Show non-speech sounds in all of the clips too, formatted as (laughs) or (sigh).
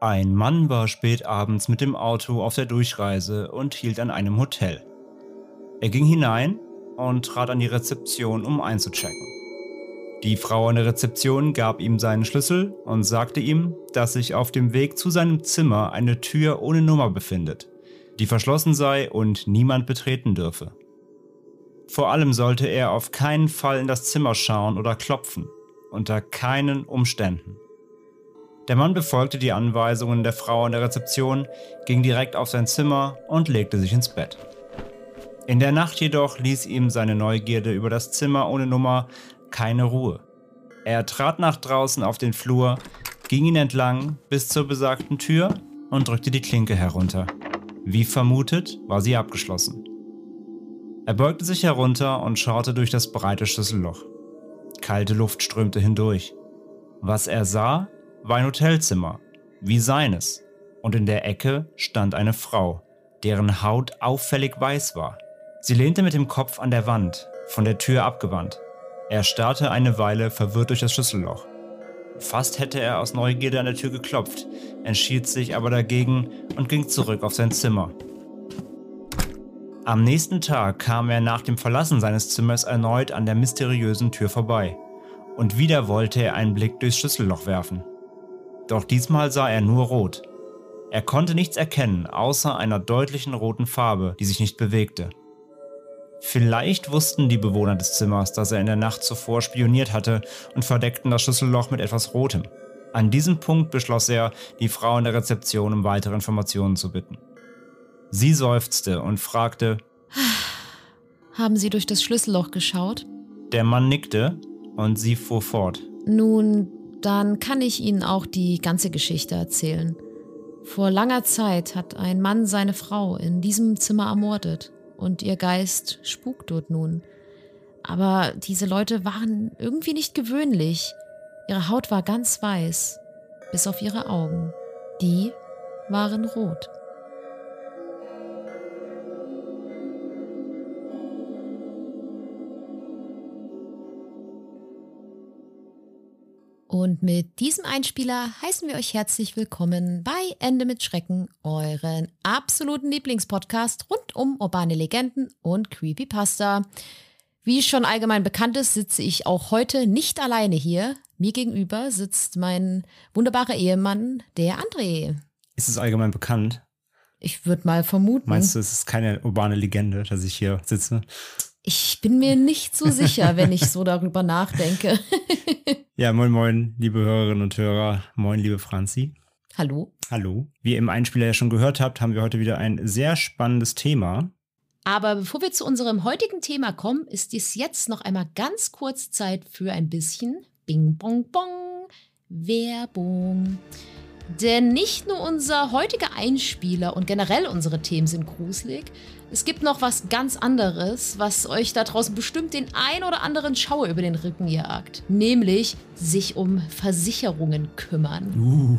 Ein Mann war spät abends mit dem Auto auf der Durchreise und hielt an einem Hotel. Er ging hinein und trat an die Rezeption, um einzuchecken. Die Frau an der Rezeption gab ihm seinen Schlüssel und sagte ihm, dass sich auf dem Weg zu seinem Zimmer eine Tür ohne Nummer befindet, die verschlossen sei und niemand betreten dürfe. Vor allem sollte er auf keinen Fall in das Zimmer schauen oder klopfen, unter keinen Umständen. Der Mann befolgte die Anweisungen der Frau an der Rezeption, ging direkt auf sein Zimmer und legte sich ins Bett. In der Nacht jedoch ließ ihm seine Neugierde über das Zimmer ohne Nummer keine Ruhe. Er trat nach draußen auf den Flur, ging ihn entlang bis zur besagten Tür und drückte die Klinke herunter. Wie vermutet, war sie abgeschlossen. Er beugte sich herunter und schaute durch das breite Schlüsselloch. Kalte Luft strömte hindurch. Was er sah, war ein Hotelzimmer, wie seines, und in der Ecke stand eine Frau, deren Haut auffällig weiß war. Sie lehnte mit dem Kopf an der Wand, von der Tür abgewandt. Er starrte eine Weile verwirrt durch das Schlüsselloch. Fast hätte er aus Neugierde an der Tür geklopft, entschied sich aber dagegen und ging zurück auf sein Zimmer. Am nächsten Tag kam er nach dem Verlassen seines Zimmers erneut an der mysteriösen Tür vorbei. Und wieder wollte er einen Blick durchs Schlüsselloch werfen. Doch diesmal sah er nur rot. Er konnte nichts erkennen, außer einer deutlichen roten Farbe, die sich nicht bewegte. Vielleicht wussten die Bewohner des Zimmers, dass er in der Nacht zuvor spioniert hatte und verdeckten das Schlüsselloch mit etwas Rotem. An diesem Punkt beschloss er, die Frau in der Rezeption um weitere Informationen zu bitten. Sie seufzte und fragte, Haben Sie durch das Schlüsselloch geschaut? der Mann nickte und sie fuhr fort. Nun, dann kann ich Ihnen auch die ganze Geschichte erzählen. Vor langer Zeit hat ein Mann seine Frau in diesem Zimmer ermordet und ihr Geist spukt dort nun. Aber diese Leute waren irgendwie nicht gewöhnlich. Ihre Haut war ganz weiß, bis auf ihre Augen. Die waren rot. Und mit diesem Einspieler heißen wir euch herzlich willkommen bei Ende mit Schrecken, euren absoluten Lieblingspodcast rund um urbane Legenden und Creepypasta. Wie schon allgemein bekannt ist, sitze ich auch heute nicht alleine hier. Mir gegenüber sitzt mein wunderbarer Ehemann, der André. Ist es allgemein bekannt? Ich würde mal vermuten. Meinst du, es ist keine urbane Legende, dass ich hier sitze? Ich bin mir nicht so sicher, wenn ich so darüber nachdenke. (laughs) Ja, moin moin, liebe Hörerinnen und Hörer. Moin, liebe Franzi. Hallo. Hallo. Wie ihr im Einspieler ja schon gehört habt, haben wir heute wieder ein sehr spannendes Thema. Aber bevor wir zu unserem heutigen Thema kommen, ist es jetzt noch einmal ganz kurz Zeit für ein bisschen Bing Bong Bong Werbung. Denn nicht nur unser heutiger Einspieler und generell unsere Themen sind gruselig. Es gibt noch was ganz anderes, was euch da draußen bestimmt den ein oder anderen Schauer über den Rücken jagt. Nämlich sich um Versicherungen kümmern. Uh,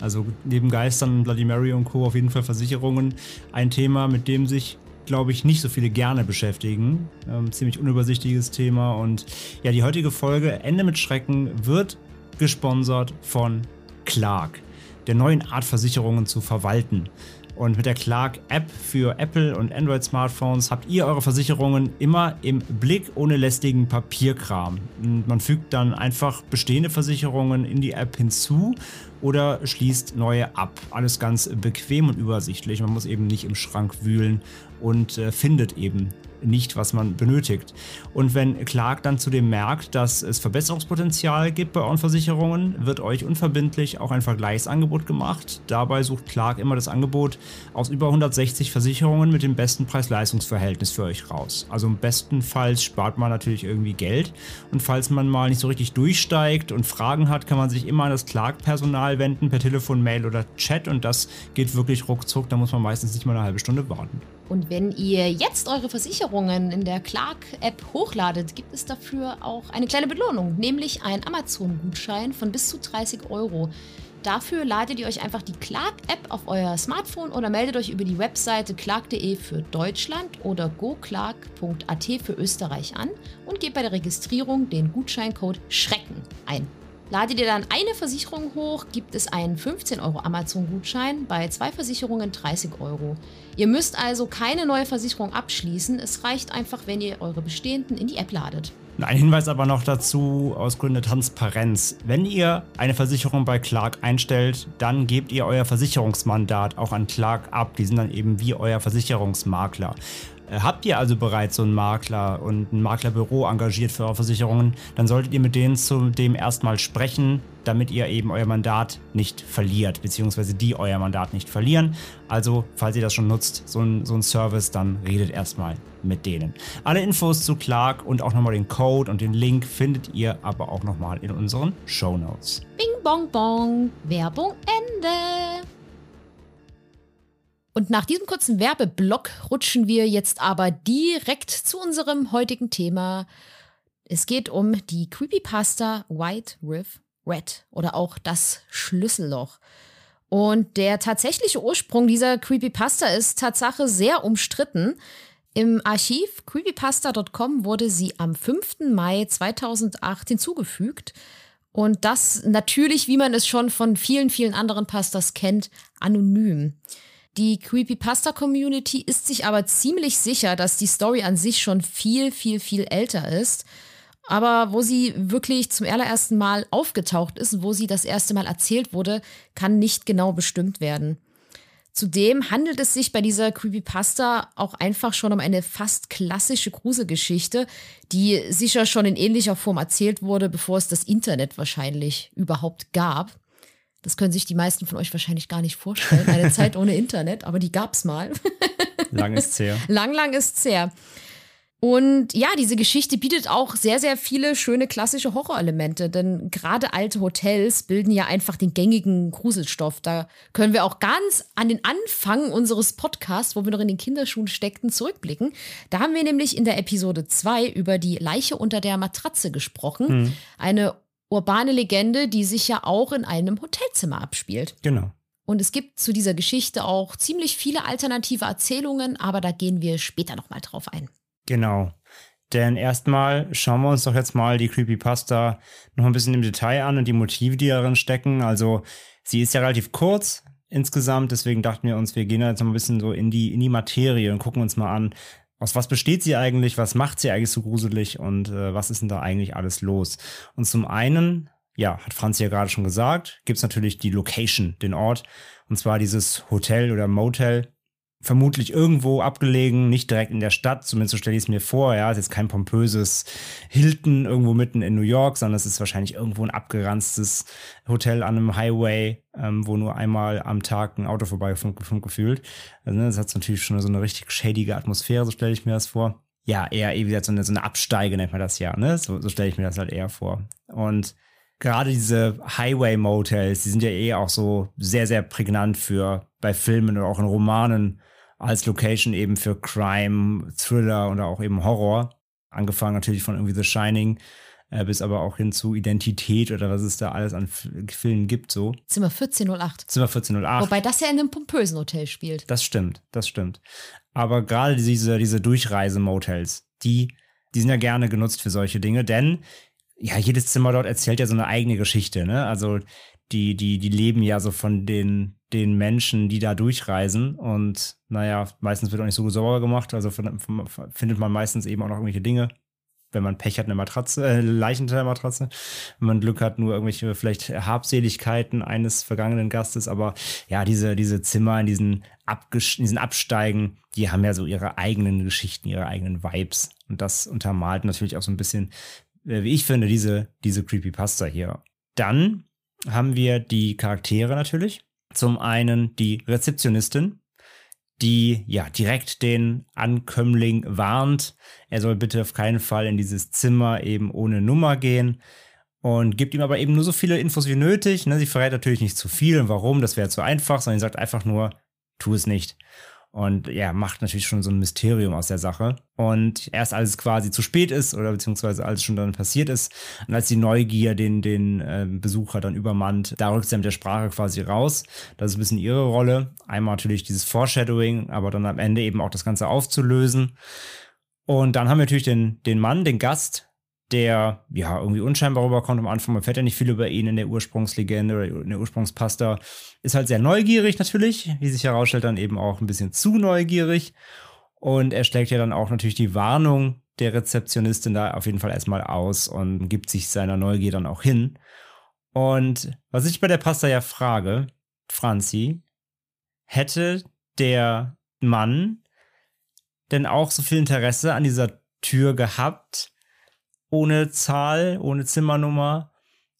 also neben Geistern, Bloody Mary und Co. auf jeden Fall Versicherungen. Ein Thema, mit dem sich, glaube ich, nicht so viele gerne beschäftigen. Ähm, ziemlich unübersichtliches Thema. Und ja, die heutige Folge Ende mit Schrecken wird gesponsert von Clark, der neuen Art Versicherungen zu verwalten. Und mit der Clark App für Apple und Android Smartphones habt ihr eure Versicherungen immer im Blick ohne lästigen Papierkram. Und man fügt dann einfach bestehende Versicherungen in die App hinzu oder schließt neue ab. Alles ganz bequem und übersichtlich. Man muss eben nicht im Schrank wühlen und äh, findet eben nicht, was man benötigt. Und wenn Clark dann zudem merkt, dass es Verbesserungspotenzial gibt bei euren Versicherungen, wird euch unverbindlich auch ein Vergleichsangebot gemacht. Dabei sucht Clark immer das Angebot aus über 160 Versicherungen mit dem besten Preis-Leistungs-Verhältnis für euch raus. Also im besten Fall spart man natürlich irgendwie Geld. Und falls man mal nicht so richtig durchsteigt und Fragen hat, kann man sich immer an das Clark-Personal wenden per Telefon, Mail oder Chat. Und das geht wirklich ruckzuck. Da muss man meistens nicht mal eine halbe Stunde warten. Und wenn ihr jetzt eure Versicherungen in der Clark-App hochladet, gibt es dafür auch eine kleine Belohnung, nämlich einen Amazon-Gutschein von bis zu 30 Euro. Dafür ladet ihr euch einfach die Clark-App auf euer Smartphone oder meldet euch über die Webseite clark.de für Deutschland oder goclark.at für Österreich an und gebt bei der Registrierung den Gutscheincode Schrecken ein. Ladet ihr dann eine Versicherung hoch, gibt es einen 15 Euro Amazon-Gutschein, bei zwei Versicherungen 30 Euro. Ihr müsst also keine neue Versicherung abschließen, es reicht einfach, wenn ihr eure bestehenden in die App ladet. Ein Hinweis aber noch dazu aus Gründen der Transparenz. Wenn ihr eine Versicherung bei Clark einstellt, dann gebt ihr euer Versicherungsmandat auch an Clark ab. Die sind dann eben wie euer Versicherungsmakler. Äh, habt ihr also bereits so einen Makler und ein Maklerbüro engagiert für eure Versicherungen, dann solltet ihr mit denen zu dem erstmal sprechen, damit ihr eben euer Mandat nicht verliert, beziehungsweise die euer Mandat nicht verlieren. Also, falls ihr das schon nutzt, so ein, so ein Service, dann redet erstmal mit denen. Alle Infos zu Clark und auch nochmal den Code und den Link findet ihr aber auch nochmal in unseren Show Notes. Bing bong bong, Werbung Ende. Und nach diesem kurzen Werbeblock rutschen wir jetzt aber direkt zu unserem heutigen Thema. Es geht um die Creepypasta White Riff Red oder auch das Schlüsselloch. Und der tatsächliche Ursprung dieser Creepypasta ist Tatsache sehr umstritten. Im Archiv creepypasta.com wurde sie am 5. Mai 2008 hinzugefügt. Und das natürlich, wie man es schon von vielen, vielen anderen Pastas kennt, anonym. Die Creepypasta-Community ist sich aber ziemlich sicher, dass die Story an sich schon viel, viel, viel älter ist. Aber wo sie wirklich zum allerersten Mal aufgetaucht ist wo sie das erste Mal erzählt wurde, kann nicht genau bestimmt werden. Zudem handelt es sich bei dieser Creepypasta auch einfach schon um eine fast klassische Gruselgeschichte, die sicher schon in ähnlicher Form erzählt wurde, bevor es das Internet wahrscheinlich überhaupt gab. Das können sich die meisten von euch wahrscheinlich gar nicht vorstellen. Eine (laughs) Zeit ohne Internet, aber die gab's mal. (laughs) lang ist's her. Lang, lang ist's her. Und ja, diese Geschichte bietet auch sehr, sehr viele schöne klassische Horrorelemente, denn gerade alte Hotels bilden ja einfach den gängigen Gruselstoff. Da können wir auch ganz an den Anfang unseres Podcasts, wo wir noch in den Kinderschuhen steckten, zurückblicken. Da haben wir nämlich in der Episode 2 über die Leiche unter der Matratze gesprochen. Hm. Eine urbane Legende, die sich ja auch in einem Hotelzimmer abspielt. Genau. Und es gibt zu dieser Geschichte auch ziemlich viele alternative Erzählungen, aber da gehen wir später nochmal drauf ein. Genau. Denn erstmal schauen wir uns doch jetzt mal die Creepypasta noch ein bisschen im Detail an und die Motive, die darin stecken. Also, sie ist ja relativ kurz insgesamt, deswegen dachten wir uns, wir gehen jetzt noch ein bisschen so in die, in die Materie und gucken uns mal an, aus was besteht sie eigentlich, was macht sie eigentlich so gruselig? Und äh, was ist denn da eigentlich alles los? Und zum einen, ja, hat Franz ja gerade schon gesagt, gibt's natürlich die Location, den Ort, und zwar dieses Hotel oder Motel, vermutlich irgendwo abgelegen, nicht direkt in der Stadt, zumindest so stelle ich es mir vor. Ja, es ist jetzt kein pompöses Hilton irgendwo mitten in New York, sondern es ist wahrscheinlich irgendwo ein abgeranztes Hotel an einem Highway, ähm, wo nur einmal am Tag ein Auto vorbeifunkt gefühlt. Also, ne, das hat natürlich schon so eine richtig shadige Atmosphäre, so stelle ich mir das vor. Ja, eher wie gesagt so eine, so eine Absteige nennt man das ja, ne? So, so stelle ich mir das halt eher vor. Und gerade diese Highway-Motels, die sind ja eh auch so sehr, sehr prägnant für bei Filmen oder auch in Romanen als Location eben für Crime, Thriller oder auch eben Horror. Angefangen natürlich von irgendwie The Shining äh, bis aber auch hin zu Identität oder was es da alles an F Filmen gibt so. Zimmer 1408. Zimmer 1408. Wobei das ja in einem pompösen Hotel spielt. Das stimmt, das stimmt. Aber gerade diese, diese Durchreisemotels, die, die sind ja gerne genutzt für solche Dinge, denn ja, jedes Zimmer dort erzählt ja so eine eigene Geschichte, ne? Also die, die, die leben ja so von den, den Menschen, die da durchreisen. Und naja, meistens wird auch nicht so sauber gemacht. Also findet man meistens eben auch noch irgendwelche Dinge wenn man Pech hat, eine Matratze, äh, Leichen unter der Matratze. Wenn man Glück hat, nur irgendwelche vielleicht Habseligkeiten eines vergangenen Gastes. Aber ja, diese, diese Zimmer in diesen, diesen Absteigen, die haben ja so ihre eigenen Geschichten, ihre eigenen Vibes. Und das untermalt natürlich auch so ein bisschen, äh, wie ich finde, diese, diese Creepypasta hier. Dann haben wir die Charaktere natürlich. Zum einen die Rezeptionistin, die ja direkt den Ankömmling warnt, er soll bitte auf keinen Fall in dieses Zimmer eben ohne Nummer gehen und gibt ihm aber eben nur so viele Infos wie nötig. Ne? Sie verrät natürlich nicht zu viel und warum, das wäre zu einfach, sondern sie sagt einfach nur, tu es nicht. Und ja, macht natürlich schon so ein Mysterium aus der Sache. Und erst als es quasi zu spät ist oder beziehungsweise als schon dann passiert ist und als die Neugier den, den äh, Besucher dann übermannt, da rückt sie mit der Sprache quasi raus. Das ist ein bisschen ihre Rolle. Einmal natürlich dieses Foreshadowing, aber dann am Ende eben auch das Ganze aufzulösen. Und dann haben wir natürlich den, den Mann, den Gast, der ja irgendwie unscheinbar rüberkommt am Anfang. Man fährt ja nicht viel über ihn in der Ursprungslegende oder in der Ursprungspasta. Ist halt sehr neugierig natürlich, wie sich herausstellt, dann eben auch ein bisschen zu neugierig. Und er schlägt ja dann auch natürlich die Warnung der Rezeptionistin da auf jeden Fall erstmal aus und gibt sich seiner Neugier dann auch hin. Und was ich bei der Pasta ja frage, Franzi, hätte der Mann denn auch so viel Interesse an dieser Tür gehabt, ohne Zahl, ohne Zimmernummer,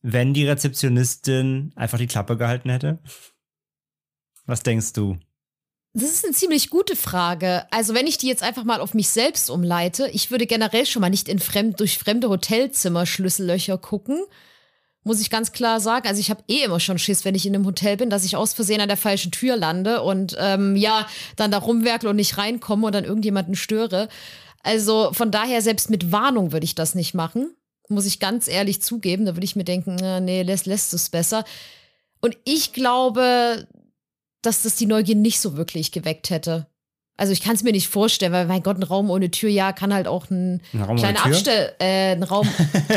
wenn die Rezeptionistin einfach die Klappe gehalten hätte? Was denkst du? Das ist eine ziemlich gute Frage. Also, wenn ich die jetzt einfach mal auf mich selbst umleite, ich würde generell schon mal nicht in fremd, durch fremde Hotelzimmer Schlüssellöcher gucken. Muss ich ganz klar sagen. Also, ich habe eh immer schon Schiss, wenn ich in einem Hotel bin, dass ich aus Versehen an der falschen Tür lande und ähm, ja, dann da rumwerkle und nicht reinkomme und dann irgendjemanden störe. Also von daher, selbst mit Warnung würde ich das nicht machen. Muss ich ganz ehrlich zugeben. Da würde ich mir denken, nee, lässt, lässt es besser. Und ich glaube, dass das die Neugier nicht so wirklich geweckt hätte. Also ich kann es mir nicht vorstellen, weil mein Gott, ein Raum ohne Tür, ja, kann halt auch ein, ein kleiner Abstell, äh, ein Raum,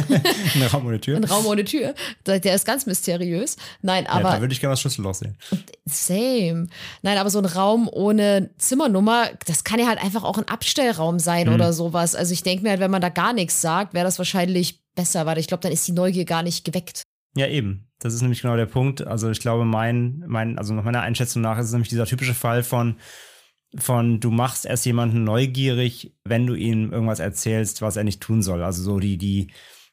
(laughs) ein Raum ohne Tür, (laughs) ein Raum ohne Tür, der ist ganz mysteriös. Nein, aber ja, da würde ich gerne das Schlüsselloch sehen. Same. Nein, aber so ein Raum ohne Zimmernummer, das kann ja halt einfach auch ein Abstellraum sein mhm. oder sowas. Also ich denke mir halt, wenn man da gar nichts sagt, wäre das wahrscheinlich besser, weil ich glaube, dann ist die Neugier gar nicht geweckt. Ja, eben. Das ist nämlich genau der Punkt. Also ich glaube, mein, mein, also nach meiner Einschätzung nach ist es nämlich dieser typische Fall von von du machst erst jemanden neugierig, wenn du ihm irgendwas erzählst, was er nicht tun soll. Also so die, die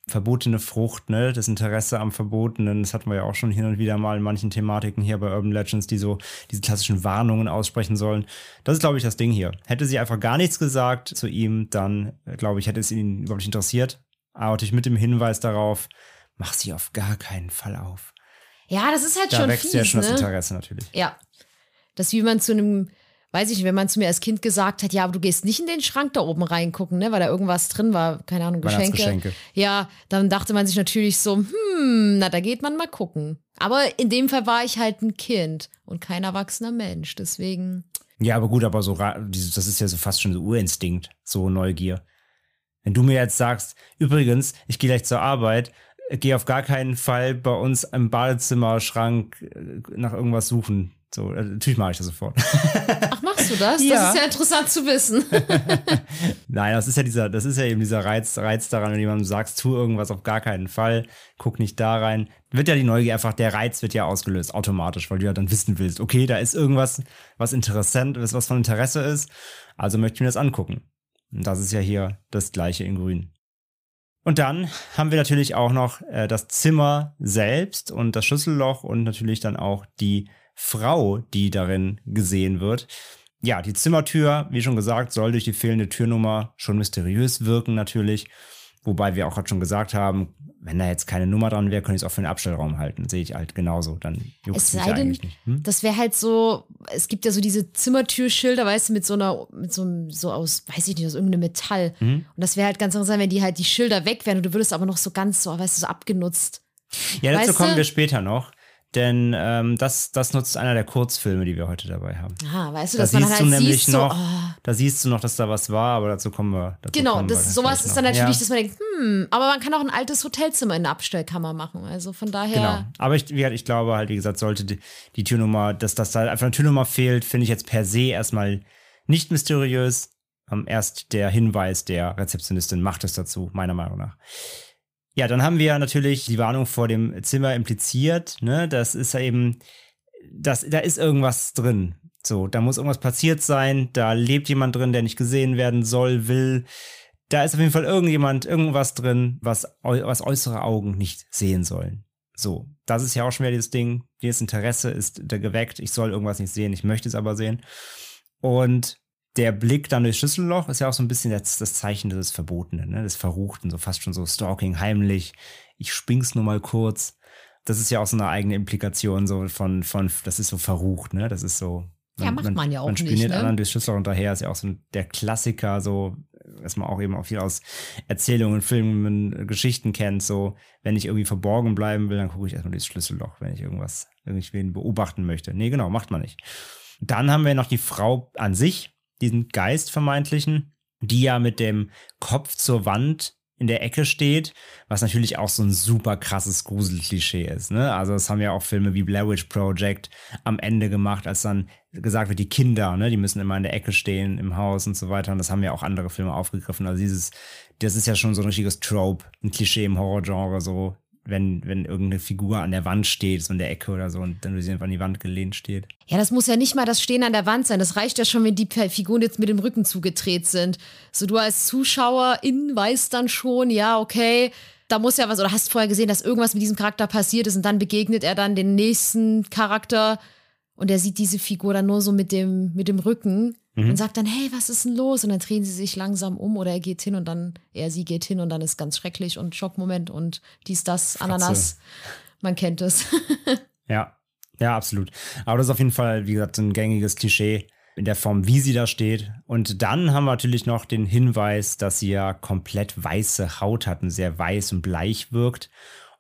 verbotene Frucht, ne, das Interesse am Verbotenen, das hatten wir ja auch schon hin und wieder mal in manchen Thematiken hier bei Urban Legends, die so diese klassischen Warnungen aussprechen sollen. Das ist, glaube ich, das Ding hier. Hätte sie einfach gar nichts gesagt zu ihm, dann, glaube ich, hätte es ihn überhaupt nicht interessiert. Aber natürlich mit dem Hinweis darauf, mach sie auf gar keinen Fall auf. Ja, das ist halt da schon wächst fies, ja schon ne? das Interesse natürlich. Ja. Das ist wie man zu einem weiß ich nicht, wenn man zu mir als Kind gesagt hat, ja, aber du gehst nicht in den Schrank da oben reingucken, ne, weil da irgendwas drin war, keine Ahnung, Geschenke. Geschenke. Ja, dann dachte man sich natürlich so, hm, na, da geht man mal gucken. Aber in dem Fall war ich halt ein Kind und kein erwachsener Mensch, deswegen. Ja, aber gut, aber so, das ist ja so fast schon so Urinstinkt, so Neugier. Wenn du mir jetzt sagst, übrigens, ich gehe gleich zur Arbeit, gehe auf gar keinen Fall bei uns im Badezimmerschrank äh, nach irgendwas suchen. So, äh, natürlich mache ich das sofort. Ach, machst du das? Ja. Das ist ja interessant zu wissen. (laughs) Nein, das ist ja dieser, das ist ja eben dieser Reiz, Reiz daran, wenn jemandem sagst, tu irgendwas auf gar keinen Fall, guck nicht da rein, wird ja die Neugier einfach, der Reiz wird ja ausgelöst, automatisch, weil du ja dann wissen willst, okay, da ist irgendwas, was interessant ist, was von Interesse ist, also möchte ich mir das angucken. Und das ist ja hier das gleiche in Grün. Und dann haben wir natürlich auch noch äh, das Zimmer selbst und das Schlüsselloch und natürlich dann auch die Frau, die darin gesehen wird. Ja, die Zimmertür, wie schon gesagt, soll durch die fehlende Türnummer schon mysteriös wirken natürlich. Wobei wir auch gerade schon gesagt haben, wenn da jetzt keine Nummer dran wäre, könnte ich es auch für den Abstellraum halten. Sehe ich halt genauso. Dann juckt es mich ja eigentlich nicht. Hm? Das wäre halt so, es gibt ja so diese Zimmertürschilder, weißt du, mit so einer, mit so, so aus, weiß ich nicht, aus irgendeinem Metall. Mhm. Und das wäre halt ganz interessant, wenn die halt die Schilder weg wären und du würdest aber noch so ganz so, weißt du, so abgenutzt. Ja, dazu weißt kommen du? wir später noch. Denn ähm, das, das nutzt einer der Kurzfilme, die wir heute dabei haben. Ah, weißt du, da dass man siehst halt du nämlich siehst, noch, so, oh. da siehst du noch, dass da was war, aber dazu kommen wir. Dazu genau, kommen das, wir sowas ist dann natürlich, ja. dass man denkt, hm, aber man kann auch ein altes Hotelzimmer in eine Abstellkammer machen. Also von daher. Genau. Aber ich, wie, ich glaube halt, wie gesagt, sollte die, die Türnummer, dass das da einfach eine Türnummer fehlt, finde ich jetzt per se erstmal nicht mysteriös. Ähm, erst der Hinweis der Rezeptionistin macht es dazu, meiner Meinung nach. Ja, dann haben wir natürlich die Warnung vor dem Zimmer impliziert. Ne? Das ist ja eben, das, da ist irgendwas drin. So, da muss irgendwas passiert sein. Da lebt jemand drin, der nicht gesehen werden soll, will. Da ist auf jeden Fall irgendjemand, irgendwas drin, was, was äußere Augen nicht sehen sollen. So, das ist ja auch schon wieder dieses Ding. Dieses Interesse ist geweckt. Ich soll irgendwas nicht sehen, ich möchte es aber sehen. Und der Blick dann durchs Schlüsselloch ist ja auch so ein bisschen das, das Zeichen des Verbotenen, ne? des Verruchten, so fast schon so Stalking, heimlich. Ich spring's nur mal kurz. Das ist ja auch so eine eigene Implikation so von, von, das ist so verrucht, ne? Das ist so. Man, ja, macht man, ja auch man spioniert nicht. Ne? anderen durchs Schlüsselloch hinterher, ist ja auch so der Klassiker, so, was man auch eben auch viel aus Erzählungen, Filmen, Geschichten kennt, so, wenn ich irgendwie verborgen bleiben will, dann gucke ich erstmal durchs Schlüsselloch, wenn ich irgendwas, irgendwen beobachten möchte. Nee, genau, macht man nicht. Dann haben wir noch die Frau an sich, diesen Geist vermeintlichen, die ja mit dem Kopf zur Wand in der Ecke steht, was natürlich auch so ein super krasses Gruselklischee ist. Ne? Also das haben ja auch Filme wie Blair Witch Project am Ende gemacht, als dann gesagt wird, die Kinder, ne, die müssen immer in der Ecke stehen im Haus und so weiter. Und das haben ja auch andere Filme aufgegriffen. Also dieses, das ist ja schon so ein richtiges Trope, ein Klischee im Horrorgenre, so wenn, wenn irgendeine Figur an der Wand steht, so in der Ecke oder so, und dann sie einfach an die Wand gelehnt steht. Ja, das muss ja nicht mal das Stehen an der Wand sein. Das reicht ja schon, wenn die Figuren jetzt mit dem Rücken zugedreht sind. So, du als Zuschauerin weißt dann schon, ja, okay, da muss ja was, oder hast vorher gesehen, dass irgendwas mit diesem Charakter passiert ist und dann begegnet er dann den nächsten Charakter und er sieht diese Figur dann nur so mit dem, mit dem Rücken mhm. und sagt dann, hey, was ist denn los? Und dann drehen sie sich langsam um oder er geht hin und dann, er, sie geht hin und dann ist ganz schrecklich und Schockmoment und dies, das, Ananas. Man kennt es. (laughs) ja, ja, absolut. Aber das ist auf jeden Fall, wie gesagt, ein gängiges Klischee in der Form, wie sie da steht. Und dann haben wir natürlich noch den Hinweis, dass sie ja komplett weiße Haut hat und sehr weiß und bleich wirkt.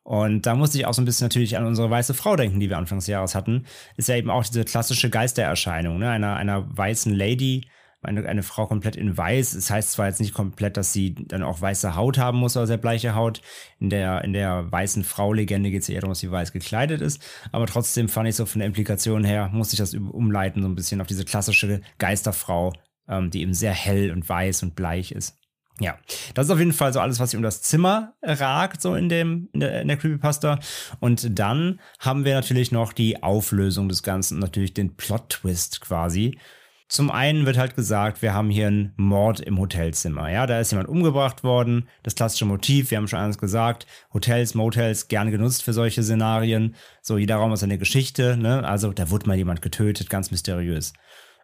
Und da musste ich auch so ein bisschen natürlich an unsere weiße Frau denken, die wir Anfangs des Jahres hatten. Ist ja eben auch diese klassische Geistererscheinung, ne? einer, einer weißen Lady, eine, eine Frau komplett in weiß. Es das heißt zwar jetzt nicht komplett, dass sie dann auch weiße Haut haben muss oder sehr bleiche Haut. In der, in der weißen Frau-Legende geht es eher darum, dass sie weiß gekleidet ist. Aber trotzdem fand ich so von der Implikation her, musste ich das umleiten, so ein bisschen auf diese klassische Geisterfrau, ähm, die eben sehr hell und weiß und bleich ist. Ja, das ist auf jeden Fall so alles, was sich um das Zimmer ragt, so in, dem, in, der, in der Creepypasta. Und dann haben wir natürlich noch die Auflösung des Ganzen, natürlich den Plot-Twist quasi. Zum einen wird halt gesagt, wir haben hier einen Mord im Hotelzimmer. Ja, da ist jemand umgebracht worden. Das klassische Motiv, wir haben schon alles gesagt. Hotels, Motels, gern genutzt für solche Szenarien. So, jeder Raum ist eine Geschichte, ne? Also, da wurde mal jemand getötet, ganz mysteriös.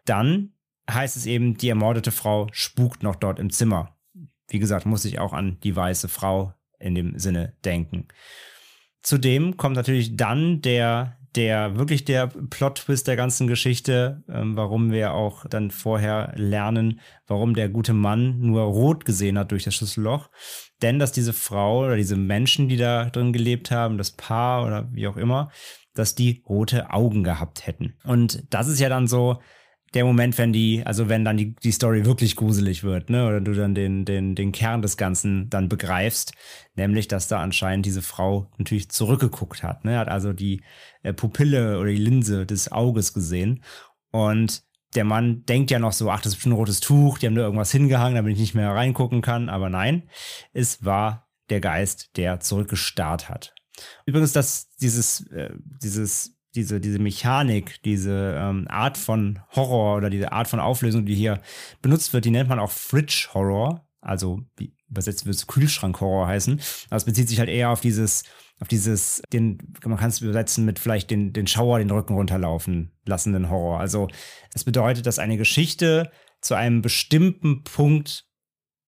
Dann heißt es eben, die ermordete Frau spukt noch dort im Zimmer wie gesagt, muss ich auch an die weiße Frau in dem Sinne denken. Zudem kommt natürlich dann der, der wirklich der Plot-Twist der ganzen Geschichte, ähm, warum wir auch dann vorher lernen, warum der gute Mann nur rot gesehen hat durch das Schlüsselloch. Denn dass diese Frau oder diese Menschen, die da drin gelebt haben, das Paar oder wie auch immer, dass die rote Augen gehabt hätten. Und das ist ja dann so, der Moment, wenn die, also wenn dann die, die Story wirklich gruselig wird, ne, oder du dann den, den, den Kern des Ganzen dann begreifst, nämlich, dass da anscheinend diese Frau natürlich zurückgeguckt hat, ne, hat also die äh, Pupille oder die Linse des Auges gesehen und der Mann denkt ja noch so, ach, das ist ein rotes Tuch, die haben da irgendwas hingehangen, damit ich nicht mehr reingucken kann, aber nein, es war der Geist, der zurückgestarrt hat. Übrigens, dass dieses, äh, dieses diese, diese Mechanik, diese ähm, Art von Horror oder diese Art von Auflösung, die hier benutzt wird, die nennt man auch Fridge Horror. Also wie übersetzt wird es Kühlschrank-Horror heißen. Aber es bezieht sich halt eher auf dieses, auf dieses, den, man kann es übersetzen mit vielleicht den, den Schauer den Rücken runterlaufen lassenden Horror. Also es bedeutet, dass eine Geschichte zu einem bestimmten Punkt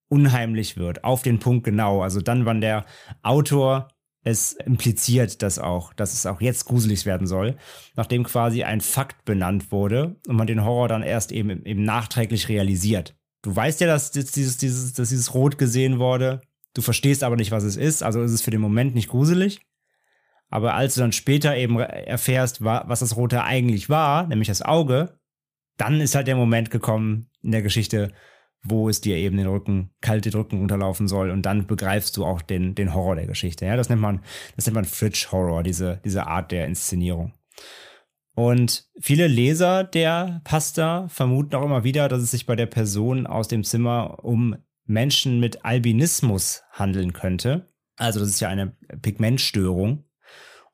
unheimlich wird, auf den Punkt genau. Also dann, wann der Autor es impliziert das auch, dass es auch jetzt gruselig werden soll, nachdem quasi ein Fakt benannt wurde und man den Horror dann erst eben, eben nachträglich realisiert. Du weißt ja, dass dieses, dieses, dass dieses Rot gesehen wurde, du verstehst aber nicht, was es ist, also ist es für den Moment nicht gruselig. Aber als du dann später eben erfährst, was das Rote eigentlich war, nämlich das Auge, dann ist halt der Moment gekommen in der Geschichte, wo es dir eben den Rücken, kalte Rücken runterlaufen soll und dann begreifst du auch den, den Horror der Geschichte. Ja, das nennt man, das nennt man Fridge Horror, diese, diese Art der Inszenierung. Und viele Leser der Pasta vermuten auch immer wieder, dass es sich bei der Person aus dem Zimmer um Menschen mit Albinismus handeln könnte. Also das ist ja eine Pigmentstörung.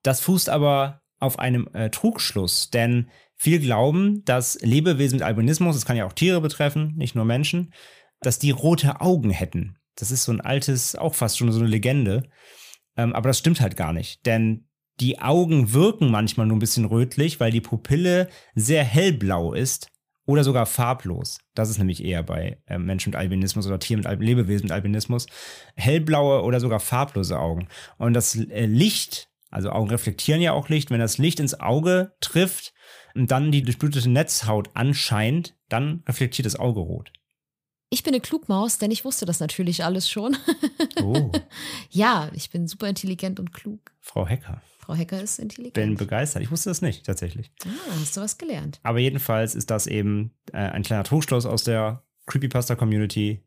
Das fußt aber auf einem äh, Trugschluss, denn viele glauben, dass Lebewesen mit Albinismus, das kann ja auch Tiere betreffen, nicht nur Menschen, dass die rote Augen hätten. Das ist so ein altes, auch fast schon so eine Legende. Ähm, aber das stimmt halt gar nicht, denn die Augen wirken manchmal nur ein bisschen rötlich, weil die Pupille sehr hellblau ist oder sogar farblos. Das ist nämlich eher bei äh, Menschen mit Albinismus oder Tieren mit Al Lebewesen mit Albinismus. Hellblaue oder sogar farblose Augen. Und das äh, Licht, also Augen reflektieren ja auch Licht, wenn das Licht ins Auge trifft und dann die durchblutete Netzhaut anscheint, dann reflektiert das Auge rot. Ich bin eine Klugmaus, denn ich wusste das natürlich alles schon. (laughs) Oh. ja, ich bin super intelligent und klug. Frau Hecker. Frau Hecker ist intelligent. Bin begeistert. Ich wusste das nicht, tatsächlich. ah, hast du was gelernt. Aber jedenfalls ist das eben äh, ein kleiner Trugschluss aus der Creepypasta-Community,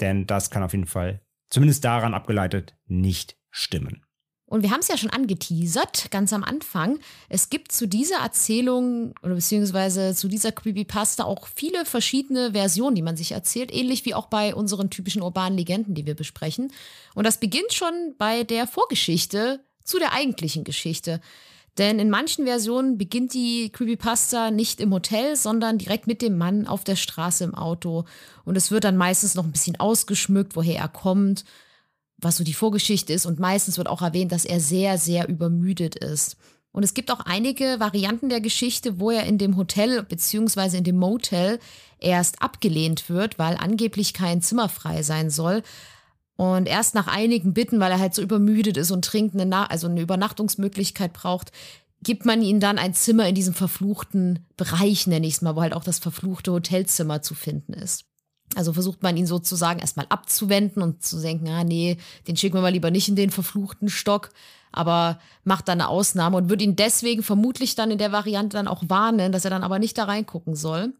denn das kann auf jeden Fall, zumindest daran abgeleitet, nicht stimmen. Und wir haben es ja schon angeteasert, ganz am Anfang. Es gibt zu dieser Erzählung oder beziehungsweise zu dieser Creepypasta auch viele verschiedene Versionen, die man sich erzählt, ähnlich wie auch bei unseren typischen urbanen Legenden, die wir besprechen. Und das beginnt schon bei der Vorgeschichte zu der eigentlichen Geschichte. Denn in manchen Versionen beginnt die Creepypasta nicht im Hotel, sondern direkt mit dem Mann auf der Straße im Auto. Und es wird dann meistens noch ein bisschen ausgeschmückt, woher er kommt was so die Vorgeschichte ist. Und meistens wird auch erwähnt, dass er sehr, sehr übermüdet ist. Und es gibt auch einige Varianten der Geschichte, wo er in dem Hotel bzw. in dem Motel erst abgelehnt wird, weil angeblich kein Zimmer frei sein soll. Und erst nach einigen Bitten, weil er halt so übermüdet ist und dringend eine, Na also eine Übernachtungsmöglichkeit braucht, gibt man ihm dann ein Zimmer in diesem verfluchten Bereich, nenne ich es mal, wo halt auch das verfluchte Hotelzimmer zu finden ist. Also versucht man ihn sozusagen erstmal abzuwenden und zu denken, ah nee, den schicken wir mal lieber nicht in den verfluchten Stock, aber macht dann eine Ausnahme und würde ihn deswegen vermutlich dann in der Variante dann auch warnen, dass er dann aber nicht da reingucken soll,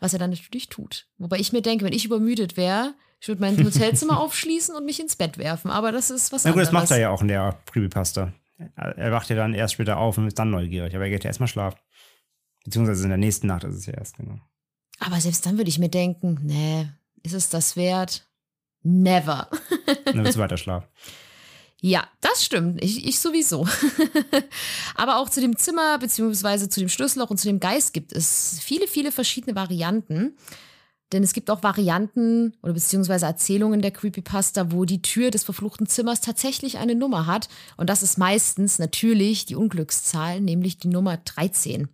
was er dann natürlich tut. Wobei ich mir denke, wenn ich übermüdet wäre, ich würde mein (laughs) Hotelzimmer aufschließen und mich ins Bett werfen, aber das ist was Na gut, anderes. das macht er ja auch in der Creepypasta. Er wacht ja dann erst später auf und ist dann neugierig, aber er geht ja erstmal schlafen. Beziehungsweise in der nächsten Nacht ist es ja erst, genau. Aber selbst dann würde ich mir denken, nee, ist es das wert? Never. Dann (laughs) willst du weiter schlafen. Ja, das stimmt. Ich, ich sowieso. (laughs) Aber auch zu dem Zimmer beziehungsweise zu dem Schlüsselloch und zu dem Geist gibt es viele, viele verschiedene Varianten. Denn es gibt auch Varianten oder beziehungsweise Erzählungen der Creepypasta, wo die Tür des verfluchten Zimmers tatsächlich eine Nummer hat. Und das ist meistens natürlich die Unglückszahl, nämlich die Nummer 13.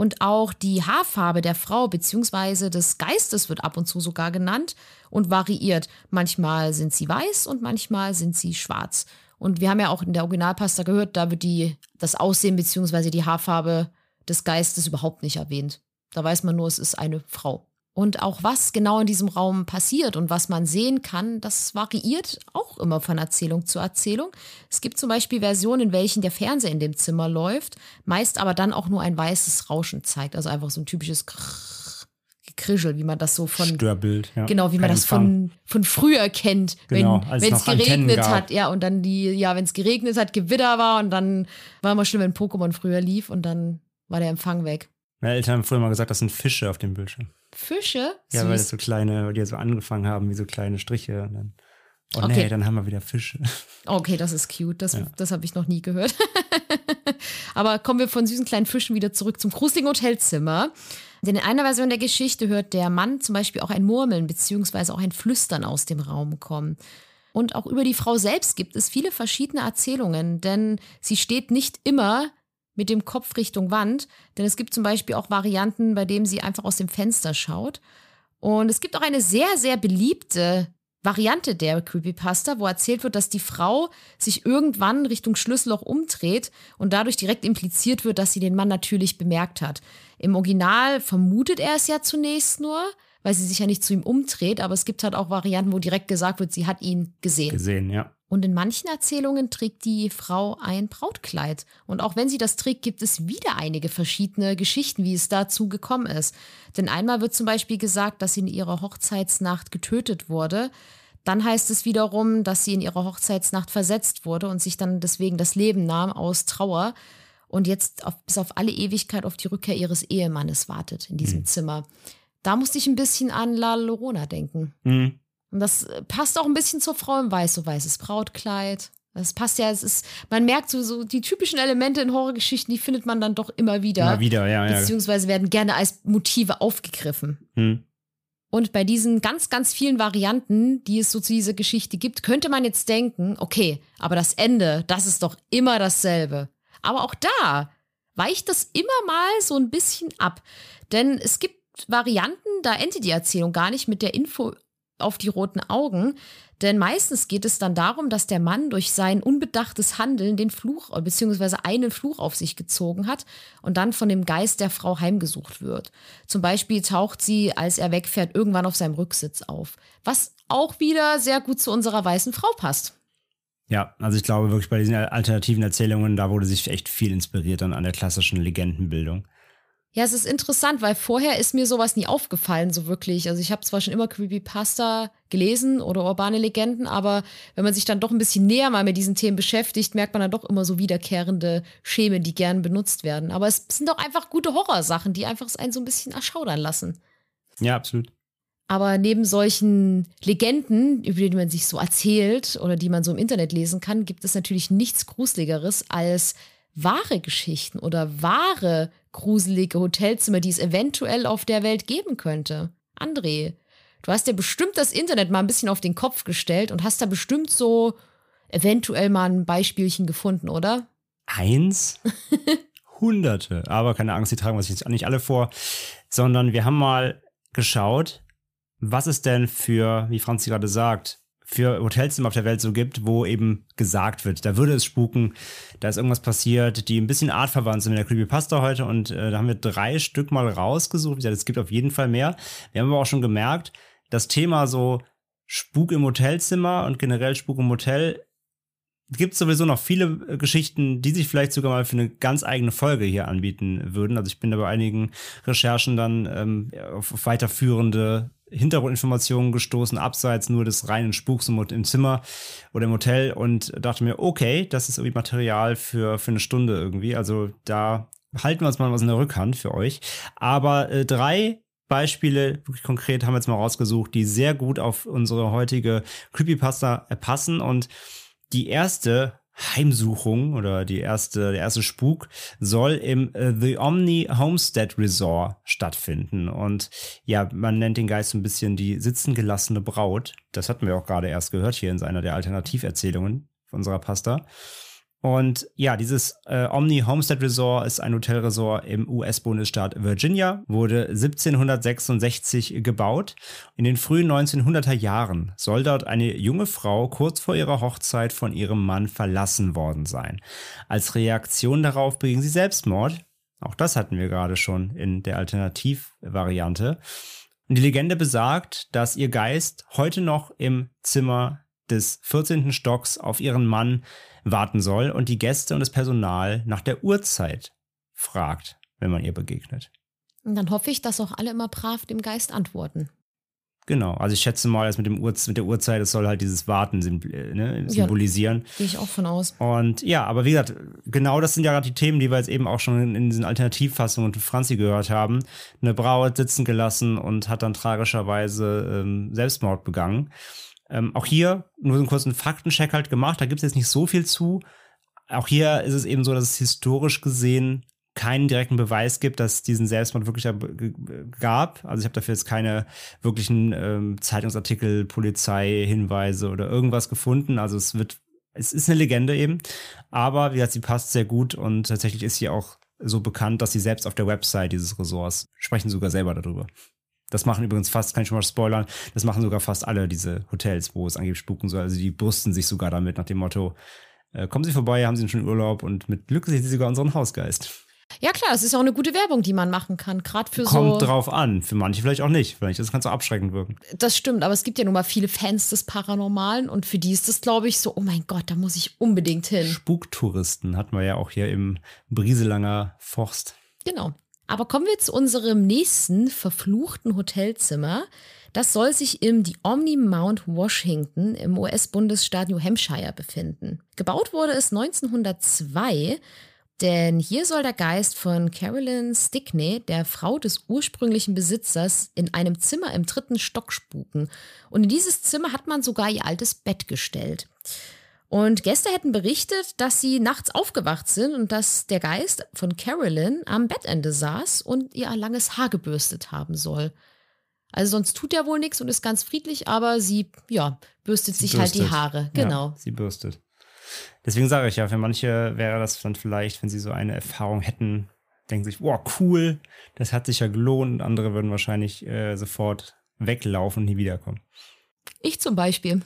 Und auch die Haarfarbe der Frau bzw. des Geistes wird ab und zu sogar genannt und variiert. Manchmal sind sie weiß und manchmal sind sie schwarz. Und wir haben ja auch in der Originalpasta gehört, da wird die, das Aussehen bzw. die Haarfarbe des Geistes überhaupt nicht erwähnt. Da weiß man nur, es ist eine Frau. Und auch was genau in diesem Raum passiert und was man sehen kann, das variiert auch immer von Erzählung zu Erzählung. Es gibt zum Beispiel Versionen, in welchen der Fernseher in dem Zimmer läuft, meist aber dann auch nur ein weißes Rauschen zeigt. Also einfach so ein typisches Gekrischel, wie man das so von. Störbild, ja. Genau, wie man Kein das von, von früher kennt, Genau, wenn es geregnet hat, ja, und dann die, ja, wenn es geregnet hat, Gewitter war und dann war immer schlimm, wenn Pokémon früher lief und dann war der Empfang weg. Meine Eltern haben früher mal gesagt, das sind Fische auf dem Bildschirm. Fische? Ja, weil das so kleine, weil die ja so angefangen haben, wie so kleine Striche. Und dann, oh Okay. nee, dann haben wir wieder Fische. (laughs) Okay, das ist cute. Das, Ja. das habe ich noch nie gehört. (laughs) Aber kommen wir von süßen kleinen Fischen wieder zurück zum gruseligen Hotelzimmer. Denn in einer Version der Geschichte hört der Mann zum Beispiel auch ein Murmeln beziehungsweise auch ein Flüstern aus dem Raum kommen. Und auch über die Frau selbst gibt es viele verschiedene Erzählungen, denn sie steht nicht immer mit dem Kopf Richtung Wand, denn es gibt zum Beispiel auch Varianten, bei denen sie einfach aus dem Fenster schaut. Und es gibt auch eine sehr, sehr beliebte Variante der Creepypasta, wo erzählt wird, dass die Frau sich irgendwann Richtung Schlüsselloch umdreht und dadurch direkt impliziert wird, dass sie den Mann natürlich bemerkt hat. Im Original vermutet er es ja zunächst nur, weil sie sich ja nicht zu ihm umdreht, aber es gibt halt auch Varianten, wo direkt gesagt wird, sie hat ihn gesehen. Gesehen, ja. Und in manchen Erzählungen trägt die Frau ein Brautkleid. Und auch wenn sie das trägt, gibt es wieder einige verschiedene Geschichten, wie es dazu gekommen ist. Denn einmal wird zum Beispiel gesagt, dass sie in ihrer Hochzeitsnacht getötet wurde. Dann heißt es wiederum, dass sie in ihrer Hochzeitsnacht versetzt wurde und sich dann deswegen das Leben nahm aus Trauer. und jetzt auf, bis auf alle Ewigkeit auf die Rückkehr ihres Ehemannes wartet in diesem Mhm. Zimmer. Da musste ich ein bisschen an La Llorona denken. Mhm. Und das äh, passt auch ein bisschen zur Frau im Weiß, so weißes Brautkleid. Das passt ja, es ist, man merkt so, so die typischen Elemente in Horrorgeschichten, die findet man dann doch immer wieder. Mal wieder, ja, ja. Beziehungsweise werden gerne als Motive aufgegriffen. Mhm. Und bei diesen ganz, ganz vielen Varianten, die es so zu dieser Geschichte gibt, könnte man jetzt denken, okay, aber das Ende, das ist doch immer dasselbe. Aber auch da weicht das immer mal so ein bisschen ab. Denn es gibt Varianten, da endet die Erzählung gar nicht mit der Info auf die roten Augen. Denn meistens geht es dann darum, dass der Mann durch sein unbedachtes Handeln den Fluch bzw. einen Fluch auf sich gezogen hat und dann von dem Geist der Frau heimgesucht wird. Zum Beispiel taucht sie, als er wegfährt, irgendwann auf seinem Rücksitz auf. Was auch wieder sehr gut zu unserer weißen Frau passt. Ja, also ich glaube wirklich bei diesen alternativen Erzählungen, da wurde sich echt viel inspiriert an der klassischen Legendenbildung. Ja, es ist interessant, weil vorher ist mir sowas nie aufgefallen, so wirklich. Also ich habe zwar schon immer Creepypasta gelesen oder urbane Legenden, aber wenn man sich dann doch ein bisschen näher mal mit diesen Themen beschäftigt, merkt man dann doch immer so wiederkehrende Schemen, die gern benutzt werden. Aber es sind doch einfach gute Horrorsachen, die einfach einen so ein bisschen erschaudern lassen. Ja, absolut. Aber neben solchen Legenden, über die man sich so erzählt oder die man so im Internet lesen kann, gibt es natürlich nichts Gruseligeres als wahre Geschichten oder wahre gruselige Hotelzimmer, die es eventuell auf der Welt geben könnte. André, du hast ja bestimmt das Internet mal ein bisschen auf den Kopf gestellt und hast da bestimmt so eventuell mal ein Beispielchen gefunden, oder? Eins? (laughs) Hunderte. Aber keine Angst, die tragen wir sich jetzt nicht alle vor. Sondern wir haben mal geschaut, was es denn für, wie Franzi gerade sagt, für Hotelzimmer auf der Welt so gibt, wo eben gesagt wird, da würde es spuken, da ist irgendwas passiert, die ein bisschen artverwandt sind mit der Creepypasta heute und äh, da haben wir drei Stück mal rausgesucht. Wie gesagt, es gibt auf jeden Fall mehr. Wir haben aber auch schon gemerkt, das Thema so Spuk im Hotelzimmer und generell Spuk im Hotel gibt es sowieso noch viele äh, Geschichten, die sich vielleicht sogar mal für eine ganz eigene Folge hier anbieten würden. Also ich bin da bei einigen Recherchen dann ähm, auf, weiterführende Hintergrundinformationen gestoßen, abseits nur des reinen Spuks im, im Zimmer oder im Hotel und dachte mir, okay, das ist irgendwie Material für, für eine Stunde irgendwie. Also da halten wir uns mal was in der Rückhand für euch. Aber äh, drei Beispiele, wirklich konkret, haben wir jetzt mal rausgesucht, die sehr gut auf unsere heutige Creepypasta äh, passen und die erste Heimsuchung oder die erste, der erste Spuk soll im äh, The Omni Homestead Resort stattfinden. Und ja, man nennt den Geist so ein bisschen die sitzen gelassene Braut. Das hatten wir auch gerade erst gehört hier in einer der Alternativerzählungen unserer Pasta. Und ja, dieses äh, Omni Homestead Resort ist ein Hotelresort im US-Bundesstaat Virginia, wurde 1766 gebaut. In den frühen 1900er Jahren soll dort eine junge Frau kurz vor ihrer Hochzeit von ihrem Mann verlassen worden sein. Als Reaktion darauf beging sie Selbstmord. Auch das hatten wir gerade schon in der Alternativvariante. Und die Legende besagt, dass ihr Geist heute noch im Zimmer des 14. Stocks auf ihren Mann warten soll und die Gäste und das Personal nach der Uhrzeit fragt, wenn man ihr begegnet. Und dann hoffe ich, dass auch alle immer brav dem Geist antworten. Genau, also ich schätze mal, dass mit, dem Uhr, mit der Uhrzeit, das soll halt dieses Warten symbol, ne, symbolisieren. Gehe ich auch von aus. Und ja, aber wie gesagt, genau das sind ja gerade die Themen, die wir jetzt eben auch schon in, in diesen Alternativfassungen von Franzi gehört haben. Eine Braut sitzen gelassen und hat dann tragischerweise ähm, Selbstmord begangen. Ähm, auch hier nur so einen kurzen Faktencheck halt gemacht, da gibt es jetzt nicht so viel zu. Auch hier ist es eben so, dass es historisch gesehen keinen direkten Beweis gibt, dass es diesen Selbstmord wirklich gab. Also ich habe dafür jetzt keine wirklichen ähm, Zeitungsartikel, Polizeihinweise oder irgendwas gefunden. Also es wird, es ist eine Legende eben. Aber wie gesagt, sie passt sehr gut und tatsächlich ist sie auch so bekannt, dass sie selbst auf der Website dieses Ressorts sprechen sogar selber darüber. Das machen übrigens fast, kann ich schon mal spoilern, das machen sogar fast alle diese Hotels, wo es angeblich spuken soll. Also die brüsten sich sogar damit nach dem Motto, äh, kommen Sie vorbei, haben Sie schon Urlaub und mit Glück sehen Sie sogar unseren Hausgeist. Ja klar, es ist auch eine gute Werbung, die man machen kann, gerade für Kommt so. drauf an, für manche vielleicht auch nicht. Vielleicht das kann so abschreckend wirken. Das stimmt, aber es gibt ja nun mal viele Fans des Paranormalen und für die ist das, glaube ich, so, oh mein Gott, da muss ich unbedingt hin. Spuktouristen hatten wir ja auch hier im Brieselanger Forst. Genau. Aber kommen wir zu unserem nächsten verfluchten Hotelzimmer. Das soll sich im The Omni Mount Washington im US-Bundesstaat New Hampshire befinden. Gebaut wurde es 1902 Denn hier soll der Geist von Carolyn Stickney, der Frau des ursprünglichen Besitzers, in einem Zimmer im dritten Stock spuken. Und in dieses Zimmer hat man sogar ihr altes Bett gestellt. Und Gäste hätten berichtet, dass sie nachts aufgewacht sind und dass der Geist von Carolyn am Bettende saß und ihr langes Haar gebürstet haben soll. Also sonst tut er wohl nichts und ist ganz friedlich, aber sie, ja, bürstet Sie sich halt die bürstet. Haare. Genau. Ja, sie bürstet. Deswegen sage ich ja, für manche wäre das dann vielleicht, wenn sie so eine Erfahrung hätten, denken sich, wow, cool, das hat sich ja gelohnt. Und andere würden wahrscheinlich äh, sofort weglaufen und nie wiederkommen. Ich zum Beispiel.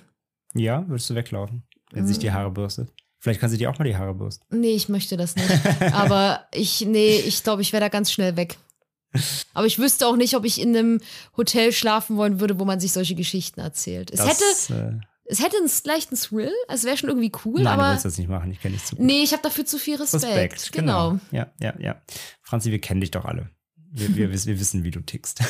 Ja, würdest du weglaufen, wenn sie sich die Haare bürstet? Vielleicht kann sie dir auch mal die Haare bürsten. Nee, ich möchte das nicht. (laughs) Aber ich, nee, ich glaube, ich wäre da ganz schnell weg. Aber ich wüsste auch nicht, ob ich in einem Hotel schlafen wollen würde, wo man sich solche Geschichten erzählt. Es hätte, Das, äh, es hätte einen leichten Thrill, es wäre schon irgendwie cool, nein, du aber willst das nicht machen, ich kenne dich zu gut. nee, ich habe dafür zu viel Respekt. Genau. Ja, ja, ja. Franzi, wir kennen dich doch alle. Wir, wir, wissen- wir wissen, wie du tickst.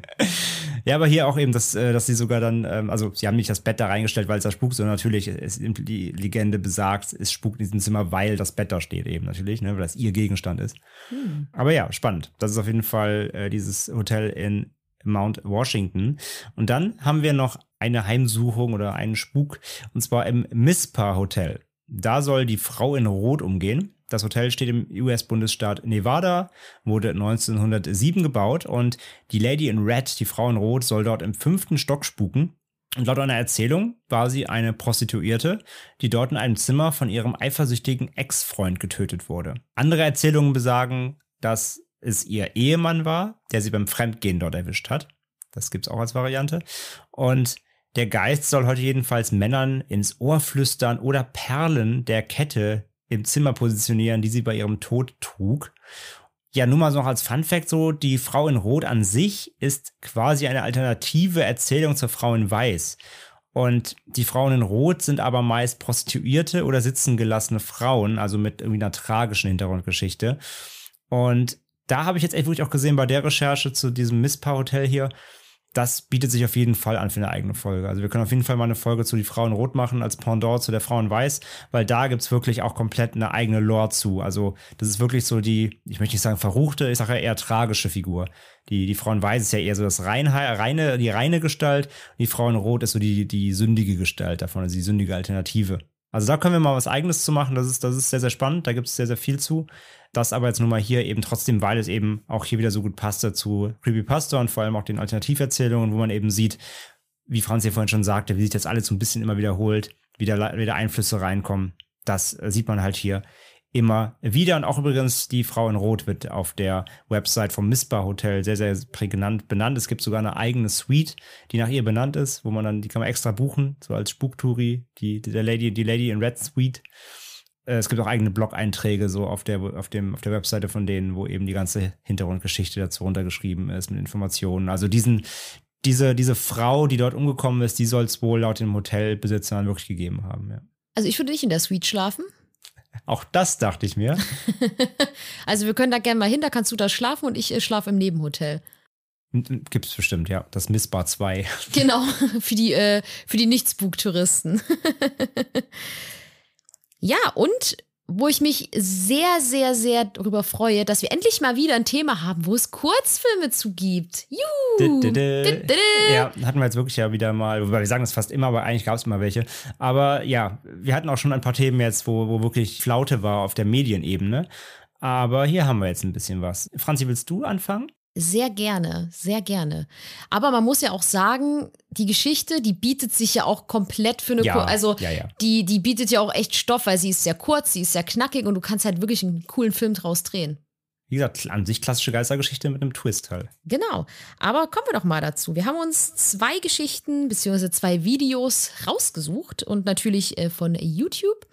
(laughs) ja, aber hier auch eben, dass, äh, dass sie sogar dann, ähm, also sie haben nicht das Bett da reingestellt, weil es da spukt, sondern natürlich, es, die Legende besagt, es spukt in diesem Zimmer, weil das Bett da steht eben natürlich, ne, weil das ihr Gegenstand ist. Hm. Aber ja, spannend. Das ist auf jeden Fall äh, dieses Hotel in Mount Washington. Und dann haben wir noch eine Heimsuchung oder einen Spuk, und zwar im Mispa Hotel. Da soll die Frau in Rot umgehen. Das Hotel steht im US-Bundesstaat Nevada, wurde 1907 gebaut und die Lady in Red, die Frau in Rot, soll dort im fünften Stock spuken. Und laut einer Erzählung war sie eine Prostituierte, die dort in einem Zimmer von ihrem eifersüchtigen Ex-Freund getötet wurde. Andere Erzählungen besagen, dass es ihr Ehemann war, der sie beim Fremdgehen dort erwischt hat. Das gibt's auch als Variante. Und der Geist soll heute jedenfalls Männern ins Ohr flüstern oder Perlen der Kette im Zimmer positionieren, die sie bei ihrem Tod trug. Ja, nur mal so noch als Fun Fact so, die Frau in Rot an sich ist quasi eine alternative Erzählung zur Frau in Weiß. Und die Frauen in Rot sind aber meist Prostituierte oder sitzen gelassene Frauen, also mit irgendwie einer tragischen Hintergrundgeschichte. Und da habe ich jetzt echt wirklich auch gesehen bei der Recherche zu diesem Mispa-Hotel hier, das bietet sich auf jeden Fall an für eine eigene Folge. Also wir können auf jeden Fall mal eine Folge zu die Frau in Rot machen als Pendant zu der Frau in Weiß, weil da gibt's wirklich auch komplett eine eigene Lore zu. Also das ist wirklich so die, ich möchte nicht sagen verruchte, ich sage eher tragische Figur. Die, die Frau in Weiß ist ja eher so das reine, reine, die reine Gestalt. Die Frau in Rot ist so die, die sündige Gestalt davon, also die sündige Alternative. Also da können wir mal was Eigenes zu machen. Das ist, das ist sehr, sehr spannend. Da gibt es sehr, sehr viel zu. Das aber jetzt nur mal hier eben trotzdem, weil es eben auch hier wieder so gut passt dazu Creepypasta und vor allem auch den Alternativerzählungen, wo man eben sieht, wie Franz ja vorhin schon sagte, wie sich das alles so ein bisschen immer wiederholt, wieder, wieder Einflüsse reinkommen. Das äh, sieht man halt hier immer wieder. Und auch übrigens die Frau in Rot wird auf der Website vom Mispa Hotel sehr, sehr prägnant benannt. Es gibt sogar eine eigene Suite, die nach ihr benannt ist, wo man dann, die kann man extra buchen, so als Spuktouri, die, die, Lady, die Lady in Red Suite. Äh, Es gibt auch eigene Blog-Einträge so auf der, auf, dem, auf der Webseite von denen, wo eben die ganze Hintergrundgeschichte dazu runtergeschrieben ist mit Informationen. Also diesen, diese, diese Frau, die dort umgekommen ist, die soll es wohl laut dem Hotelbesitzer wirklich gegeben haben. Ja. Also ich würde nicht in der Suite schlafen. (laughs) Auch das dachte ich mir. (laughs) Also wir können da gerne mal hin, da kannst du da schlafen und ich äh, schlafe im Nebenhotel. Gibt es bestimmt, ja. Das Missbar 2. Genau, (laughs) für die, äh, für die Nicht-Spook-Touristen. Ja, und wo ich mich sehr, sehr, sehr darüber freue, dass wir endlich mal wieder ein Thema haben, wo es Kurzfilme zu gibt. Juhu! Ja, hatten wir jetzt wirklich ja wieder mal, wobei wir sagen das fast immer, aber eigentlich gab es immer welche. Aber ja, wir hatten auch schon ein paar Themen jetzt, wo, wo wirklich Flaute war auf der Medienebene. Aber hier haben wir jetzt ein bisschen was. Franzi, willst du anfangen? Sehr gerne, sehr gerne. Aber man muss ja auch sagen, die Geschichte, die bietet sich ja auch komplett für eine, Ja, Kur also ja, ja. Die, die bietet ja auch echt Stoff, weil sie ist sehr kurz, sie ist sehr knackig und du kannst halt wirklich einen coolen Film draus drehen. Wie gesagt, an sich klassische Geistergeschichte mit einem Twist halt. Genau. Aber kommen wir doch mal dazu. Wir haben uns zwei Geschichten bzw. zwei Videos rausgesucht und natürlich äh, von YouTube.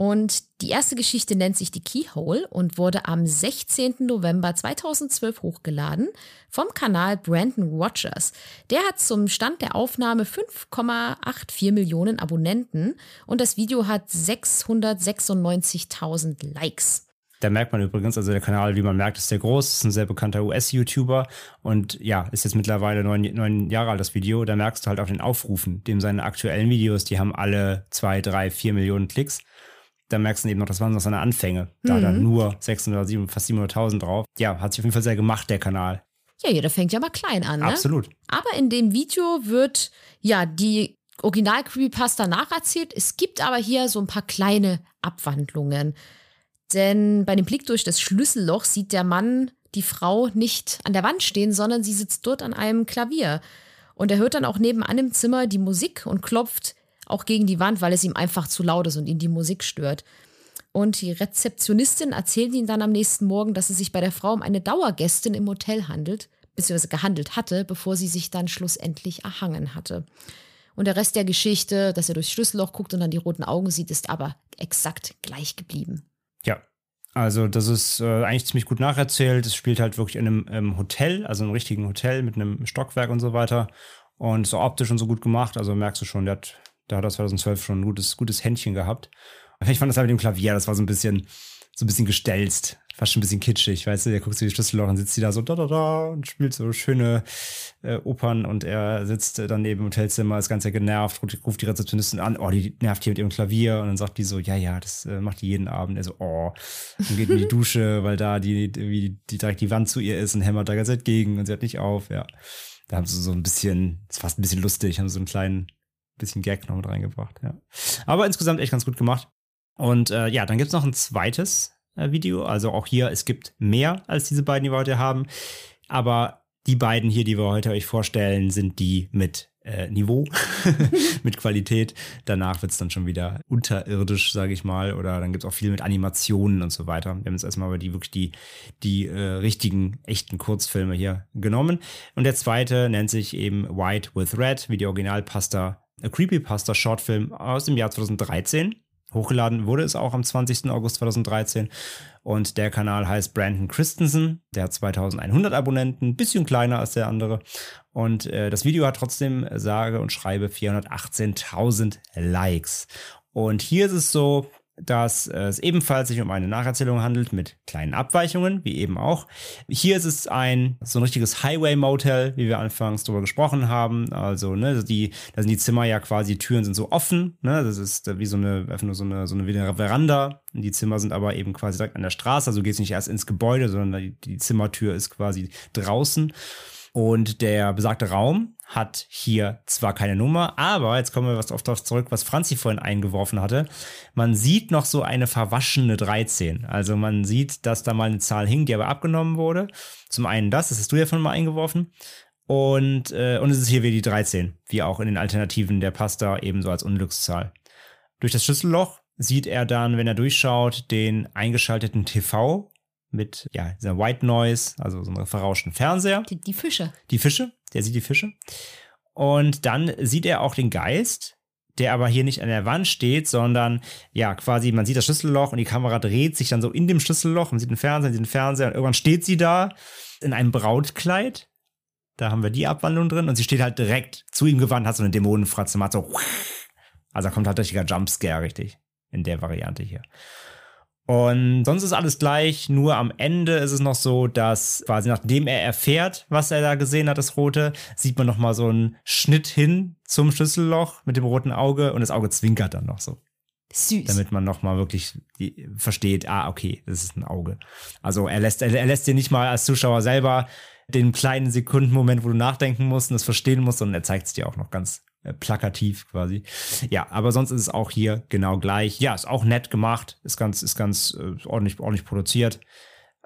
Und die erste Geschichte nennt sich die Keyhole und wurde am 16. November 2012 hochgeladen vom Kanal Brandon Rogers. Der hat zum Stand der Aufnahme 5,84 Millionen Abonnenten und das Video hat 696.000 Likes. Da merkt man übrigens, also der Kanal, wie man merkt, ist sehr groß, ist ein sehr bekannter US-YouTuber und ja, ist jetzt mittlerweile neun, neun Jahre alt, das Video. Da merkst du halt auf den Aufrufen, dem seine aktuellen Videos, die haben alle zwei, drei, vier Millionen Klicks. Da merkst du eben noch, das waren noch seine Anfänge. Da Mhm. dann nur 600, 700, fast 700.000 drauf. Ja, hat sich auf jeden Fall sehr gemacht, der Kanal. Ja, jeder fängt ja mal klein an, ne? Absolut. Aber in dem Video wird ja die Original-Creepypasta nacherzählt. Es gibt aber hier so ein paar kleine Abwandlungen. Denn bei dem Blick durch das Schlüsselloch sieht der Mann die Frau nicht an der Wand stehen, sondern sie sitzt dort an einem Klavier. Und er hört dann auch nebenan im Zimmer die Musik und klopft auch gegen die Wand, weil es ihm einfach zu laut ist und ihn die Musik stört. Und die Rezeptionistin erzählt ihm dann am nächsten Morgen, dass es sich bei der Frau um eine Dauergästin im Hotel handelt, beziehungsweise gehandelt hatte, bevor sie sich dann schlussendlich erhangen hatte. Und der Rest der Geschichte, dass er durchs Schlüsselloch guckt und dann die roten Augen sieht, ist aber exakt gleich geblieben. Ja. Also, das ist äh, eigentlich ziemlich gut nacherzählt. Es spielt halt wirklich in einem ähm, Hotel, also einem richtigen Hotel mit einem Stockwerk und so weiter. Und so optisch und so gut gemacht. Also merkst du schon, der hat, der hat das 2012 schon ein gutes, gutes Händchen gehabt. Ich fand das halt mit dem Klavier, das war so ein bisschen, so ein bisschen gestelzt. Fast schon ein bisschen kitschig, weißt du, der guckt so die Schlüsselloch und sitzt die da so da da da und spielt so schöne äh, Opern und er sitzt äh, dann neben im Hotelzimmer, ist ganz sehr genervt, ruft, ruft die Rezeptionistin an, oh, die nervt hier mit ihrem Klavier und dann sagt die so, ja, ja, das äh, macht die jeden Abend. Er so, oh, und geht in die (laughs) Dusche, weil da die, die, die direkt die Wand zu ihr ist und hämmert da ganz entgegen und sie hat nicht auf, ja. Da haben sie so ein bisschen, ist fast ein bisschen lustig, haben so einen kleinen bisschen Gag noch mit reingebracht, ja. Aber insgesamt echt ganz gut gemacht. Und äh, ja, dann gibt's noch ein zweites äh, Video. Also auch hier, es gibt mehr als diese beiden, die wir heute haben. Aber die beiden hier, die wir heute euch vorstellen, sind die mit äh, Niveau, (laughs) (laughs) mit Qualität. Danach wird's dann schon wieder unterirdisch, sage ich mal. Oder dann gibt's auch viel mit Animationen und so weiter. Wir haben jetzt erstmal aber die wirklich die, die äh, richtigen, echten Kurzfilme hier genommen. Und der zweite nennt sich eben White with Red, wie die Originalpasta, äh, Creepypasta Shortfilm aus dem Jahr 2013. Hochgeladen wurde es auch am 20. August 2013 und der Kanal heißt Brandon Christensen. Der hat 2100 Abonnenten, bisschen kleiner als der andere. Und äh, das Video hat trotzdem sage und schreibe 418.000 Likes. Und hier ist es so, dass es ebenfalls sich um eine Nacherzählung handelt mit kleinen Abweichungen, wie eben auch. Hier ist es ein so ein richtiges Highway Motel, wie wir anfangs darüber gesprochen haben. Also ne, die, da sind die Zimmer ja quasi, Türen sind so offen. Ne, das ist äh, wie so eine so eine so eine, wie eine Veranda. Die Zimmer sind aber eben quasi direkt an der Straße. Also du gehst nicht erst ins Gebäude, sondern die, die Zimmertür ist quasi draußen. Und der besagte Raum hat hier zwar keine Nummer, aber jetzt kommen wir was auf das zurück, was Franzi vorhin eingeworfen hatte. Man sieht noch so eine verwaschene 13. Also man sieht, dass da mal eine Zahl hing, die aber abgenommen wurde. Zum einen das, das hast du ja von mal eingeworfen. Und, äh, und es ist hier wieder die 13, wie auch in den Alternativen der Pasta ebenso als Unglückszahl. Durch das Schlüsselloch sieht er dann, wenn er durchschaut, den eingeschalteten TV mit ja, dieser White Noise, also so einem verrauschten Fernseher Die, die Fische. die Fische, der sieht die Fische. Und dann sieht er auch den Geist, der aber hier nicht an der Wand steht, sondern ja, quasi, man sieht das Schlüsselloch und die Kamera dreht sich dann so in dem Schlüsselloch. Man sieht den Fernseher, man sieht den Fernseher und irgendwann steht sie da in einem Brautkleid. Da haben wir die Abwandlung drin und sie steht halt direkt zu ihm gewandt, hat so eine Dämonenfratze, macht so. Also da kommt halt richtiger Jumpscare, richtig. In der Variante hier. Und sonst ist alles gleich, nur am Ende ist es noch so, dass quasi nachdem er erfährt, was er da gesehen hat, das Rote, sieht man nochmal so einen Schnitt hin zum Schlüsselloch mit dem roten Auge und das Auge zwinkert dann noch so, Süß. damit man nochmal wirklich die, versteht, ah, okay, das ist ein Auge. Also er lässt, er, er lässt dir nicht mal als Zuschauer selber den kleinen Sekundenmoment, wo du nachdenken musst und das verstehen musst, sondern er zeigt es dir auch noch ganz plakativ quasi. Ja, aber sonst ist es auch hier genau gleich. Ja, ist auch nett gemacht, ist ganz, ist ganz äh, ordentlich, ordentlich produziert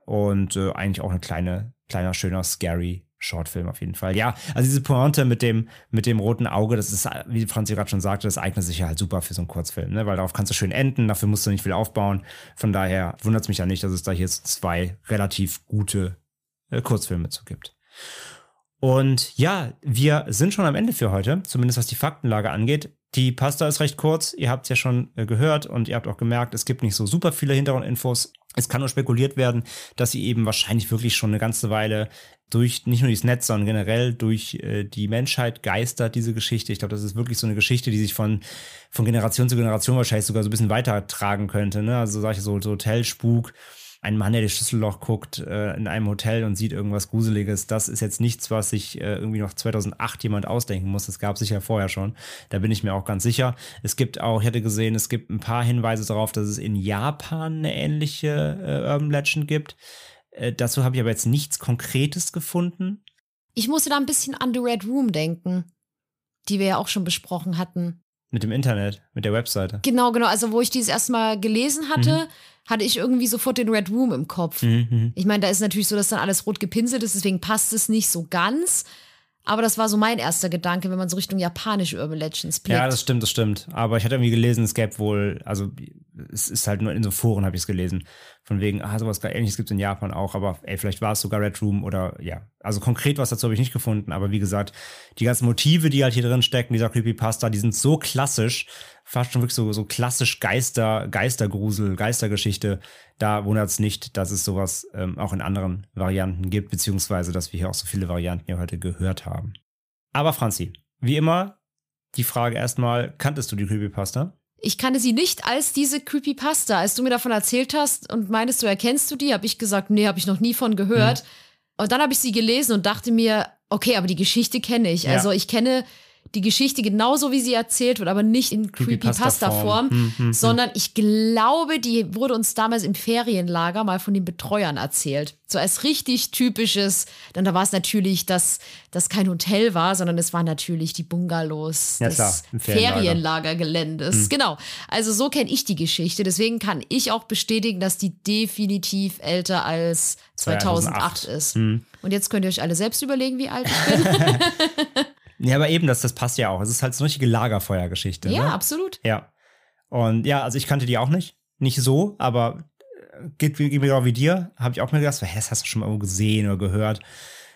und äh, eigentlich auch eine kleine, kleiner, schöner, scary Shortfilm auf jeden Fall. Ja, also diese Pointe mit dem, mit dem roten Auge, das ist, wie Franzi gerade schon sagte, das eignet sich ja halt super für so einen Kurzfilm, ne? weil darauf kannst du schön enden, dafür musst du nicht viel aufbauen. Von daher wundert es mich ja nicht, dass es da jetzt zwei relativ gute äh, Kurzfilme zu gibt. Und ja, wir sind schon am Ende für heute, zumindest was die Faktenlage angeht. Die Pasta ist recht kurz, ihr habt es ja schon äh, gehört und ihr habt auch gemerkt, es gibt nicht so super viele Hintergrundinfos. Es kann nur spekuliert werden, dass sie eben wahrscheinlich wirklich schon eine ganze Weile durch nicht nur dieses Netz, sondern generell durch äh, die Menschheit geistert, diese Geschichte. Ich glaube, das ist wirklich so eine Geschichte, die sich von, von Generation zu Generation wahrscheinlich sogar so ein bisschen weitertragen könnte. Ne? Also solche so, so Hotelspuk ein Mann, der das Schlüsselloch guckt äh, in einem Hotel und sieht irgendwas Gruseliges. Das ist jetzt nichts, was sich äh, irgendwie noch 2008 jemand ausdenken muss. Das gab es sicher vorher schon. Da bin ich mir auch ganz sicher. Es gibt auch, ich hätte gesehen, es gibt ein paar Hinweise darauf, dass es in Japan eine ähnliche äh, Urban Legend gibt. Äh, dazu habe ich aber jetzt nichts Konkretes gefunden. Ich musste da ein bisschen an The Red Room denken, die wir ja auch schon besprochen hatten. Mit dem Internet, mit der Webseite. Genau, genau. Also, wo ich dieses erstmal gelesen hatte, hatte ich irgendwie sofort den Red Room im Kopf. Mhm. Ich meine, da ist natürlich so, dass dann alles rot gepinselt ist, deswegen passt es nicht so ganz. Aber das war so mein erster Gedanke, wenn man so Richtung japanische Urban Legends blickt. Ja, das stimmt, das stimmt. Aber ich hatte irgendwie gelesen, es gäbe wohl, also es ist halt nur in so Foren habe ich es gelesen. Von wegen, ah, sowas gar ähnliches gibt es in Japan auch, aber ey, vielleicht war es sogar Red Room oder ja. Also konkret was dazu habe ich nicht gefunden, aber wie gesagt, die ganzen Motive, die halt hier drin stecken, dieser Creepypasta, die sind so klassisch, fast schon wirklich so, so klassisch Geister, Geistergrusel, Geistergeschichte. Da wundert es nicht, dass es sowas ähm, auch in anderen Varianten gibt, beziehungsweise dass wir hier auch so viele Varianten hier heute gehört haben. Aber Franzi, wie immer, die Frage erstmal, kanntest du die Creepypasta? Ich kannte sie nicht als diese Creepypasta. Als du mir davon erzählt hast und meinst, du erkennst du die, habe ich gesagt, nee, habe ich noch nie von gehört. Mhm. Und dann habe ich sie gelesen und dachte mir, okay, aber die Geschichte kenne ich. Ja. Also ich kenne die Geschichte genauso, wie sie erzählt wird, aber nicht in Creepypasta-Form. Creepypasta-Form, Hm, hm, hm. sondern ich glaube, die wurde uns damals im Ferienlager mal von den Betreuern erzählt. So als richtig typisches, denn da war es natürlich, dass das kein Hotel war, sondern es waren natürlich die Bungalows Ja, des klar, Ferienlager. Ferienlagergeländes. Hm. Genau. Also so kenne ich die Geschichte. Deswegen kann ich auch bestätigen, dass die definitiv älter als 2008, 2008. ist. Hm. Und jetzt könnt ihr euch alle selbst überlegen, wie alt ich bin. (laughs) Ja, aber eben, das, das passt ja auch. Es ist halt so eine richtige Lagerfeuergeschichte. ja, ne? absolut. Ja. Und ja, also ich kannte die auch nicht. Nicht so, aber äh, geht, geht mir genau wie dir. Habe ich auch mir gedacht, hä, das hast du schon mal irgendwo gesehen oder gehört.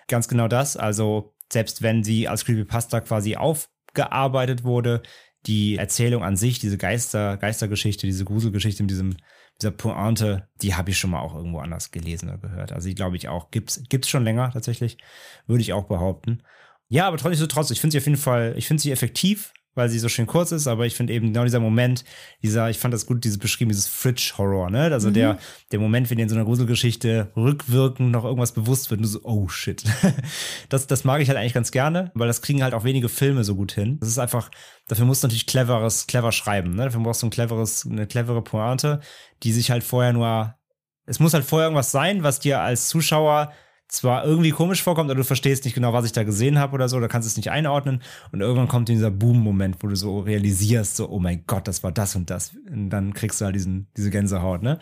Ganz genau das. Also, selbst wenn sie als Creepypasta quasi aufgearbeitet wurde, die Erzählung an sich, diese Geister, Geistergeschichte, diese Gruselgeschichte mit diesem, dieser Pointe, die habe ich schon mal auch irgendwo anders gelesen oder gehört. Also, die glaube ich auch. Gibt's, gibt's schon länger tatsächlich. Würde ich auch behaupten. Ja, aber trotzdem, trotzdem, ich finde sie auf jeden Fall, ich finde sie effektiv, weil sie so schön kurz ist, aber ich finde eben genau dieser Moment, dieser, ich fand das gut, dieses beschrieben, dieses Fridge-Horror, ne? Also der, der Moment, wenn dir in so einer Gruselgeschichte rückwirkend noch irgendwas bewusst wird, und du so, oh shit. (laughs) Das, das mag ich halt eigentlich ganz gerne, weil das kriegen halt auch wenige Filme so gut hin. Das ist einfach, dafür musst du natürlich cleveres, clever schreiben, ne? Dafür brauchst du ein cleveres, eine clevere Pointe, die sich halt vorher nur, es muss halt vorher irgendwas sein, was dir als Zuschauer zwar irgendwie komisch vorkommt, aber du verstehst nicht genau, was ich da gesehen habe oder so, oder kannst es nicht einordnen. Und irgendwann kommt dieser Boom-Moment, wo du so realisierst, so, oh mein Gott, das war das und das. Und dann kriegst du halt diesen, diese Gänsehaut, ne?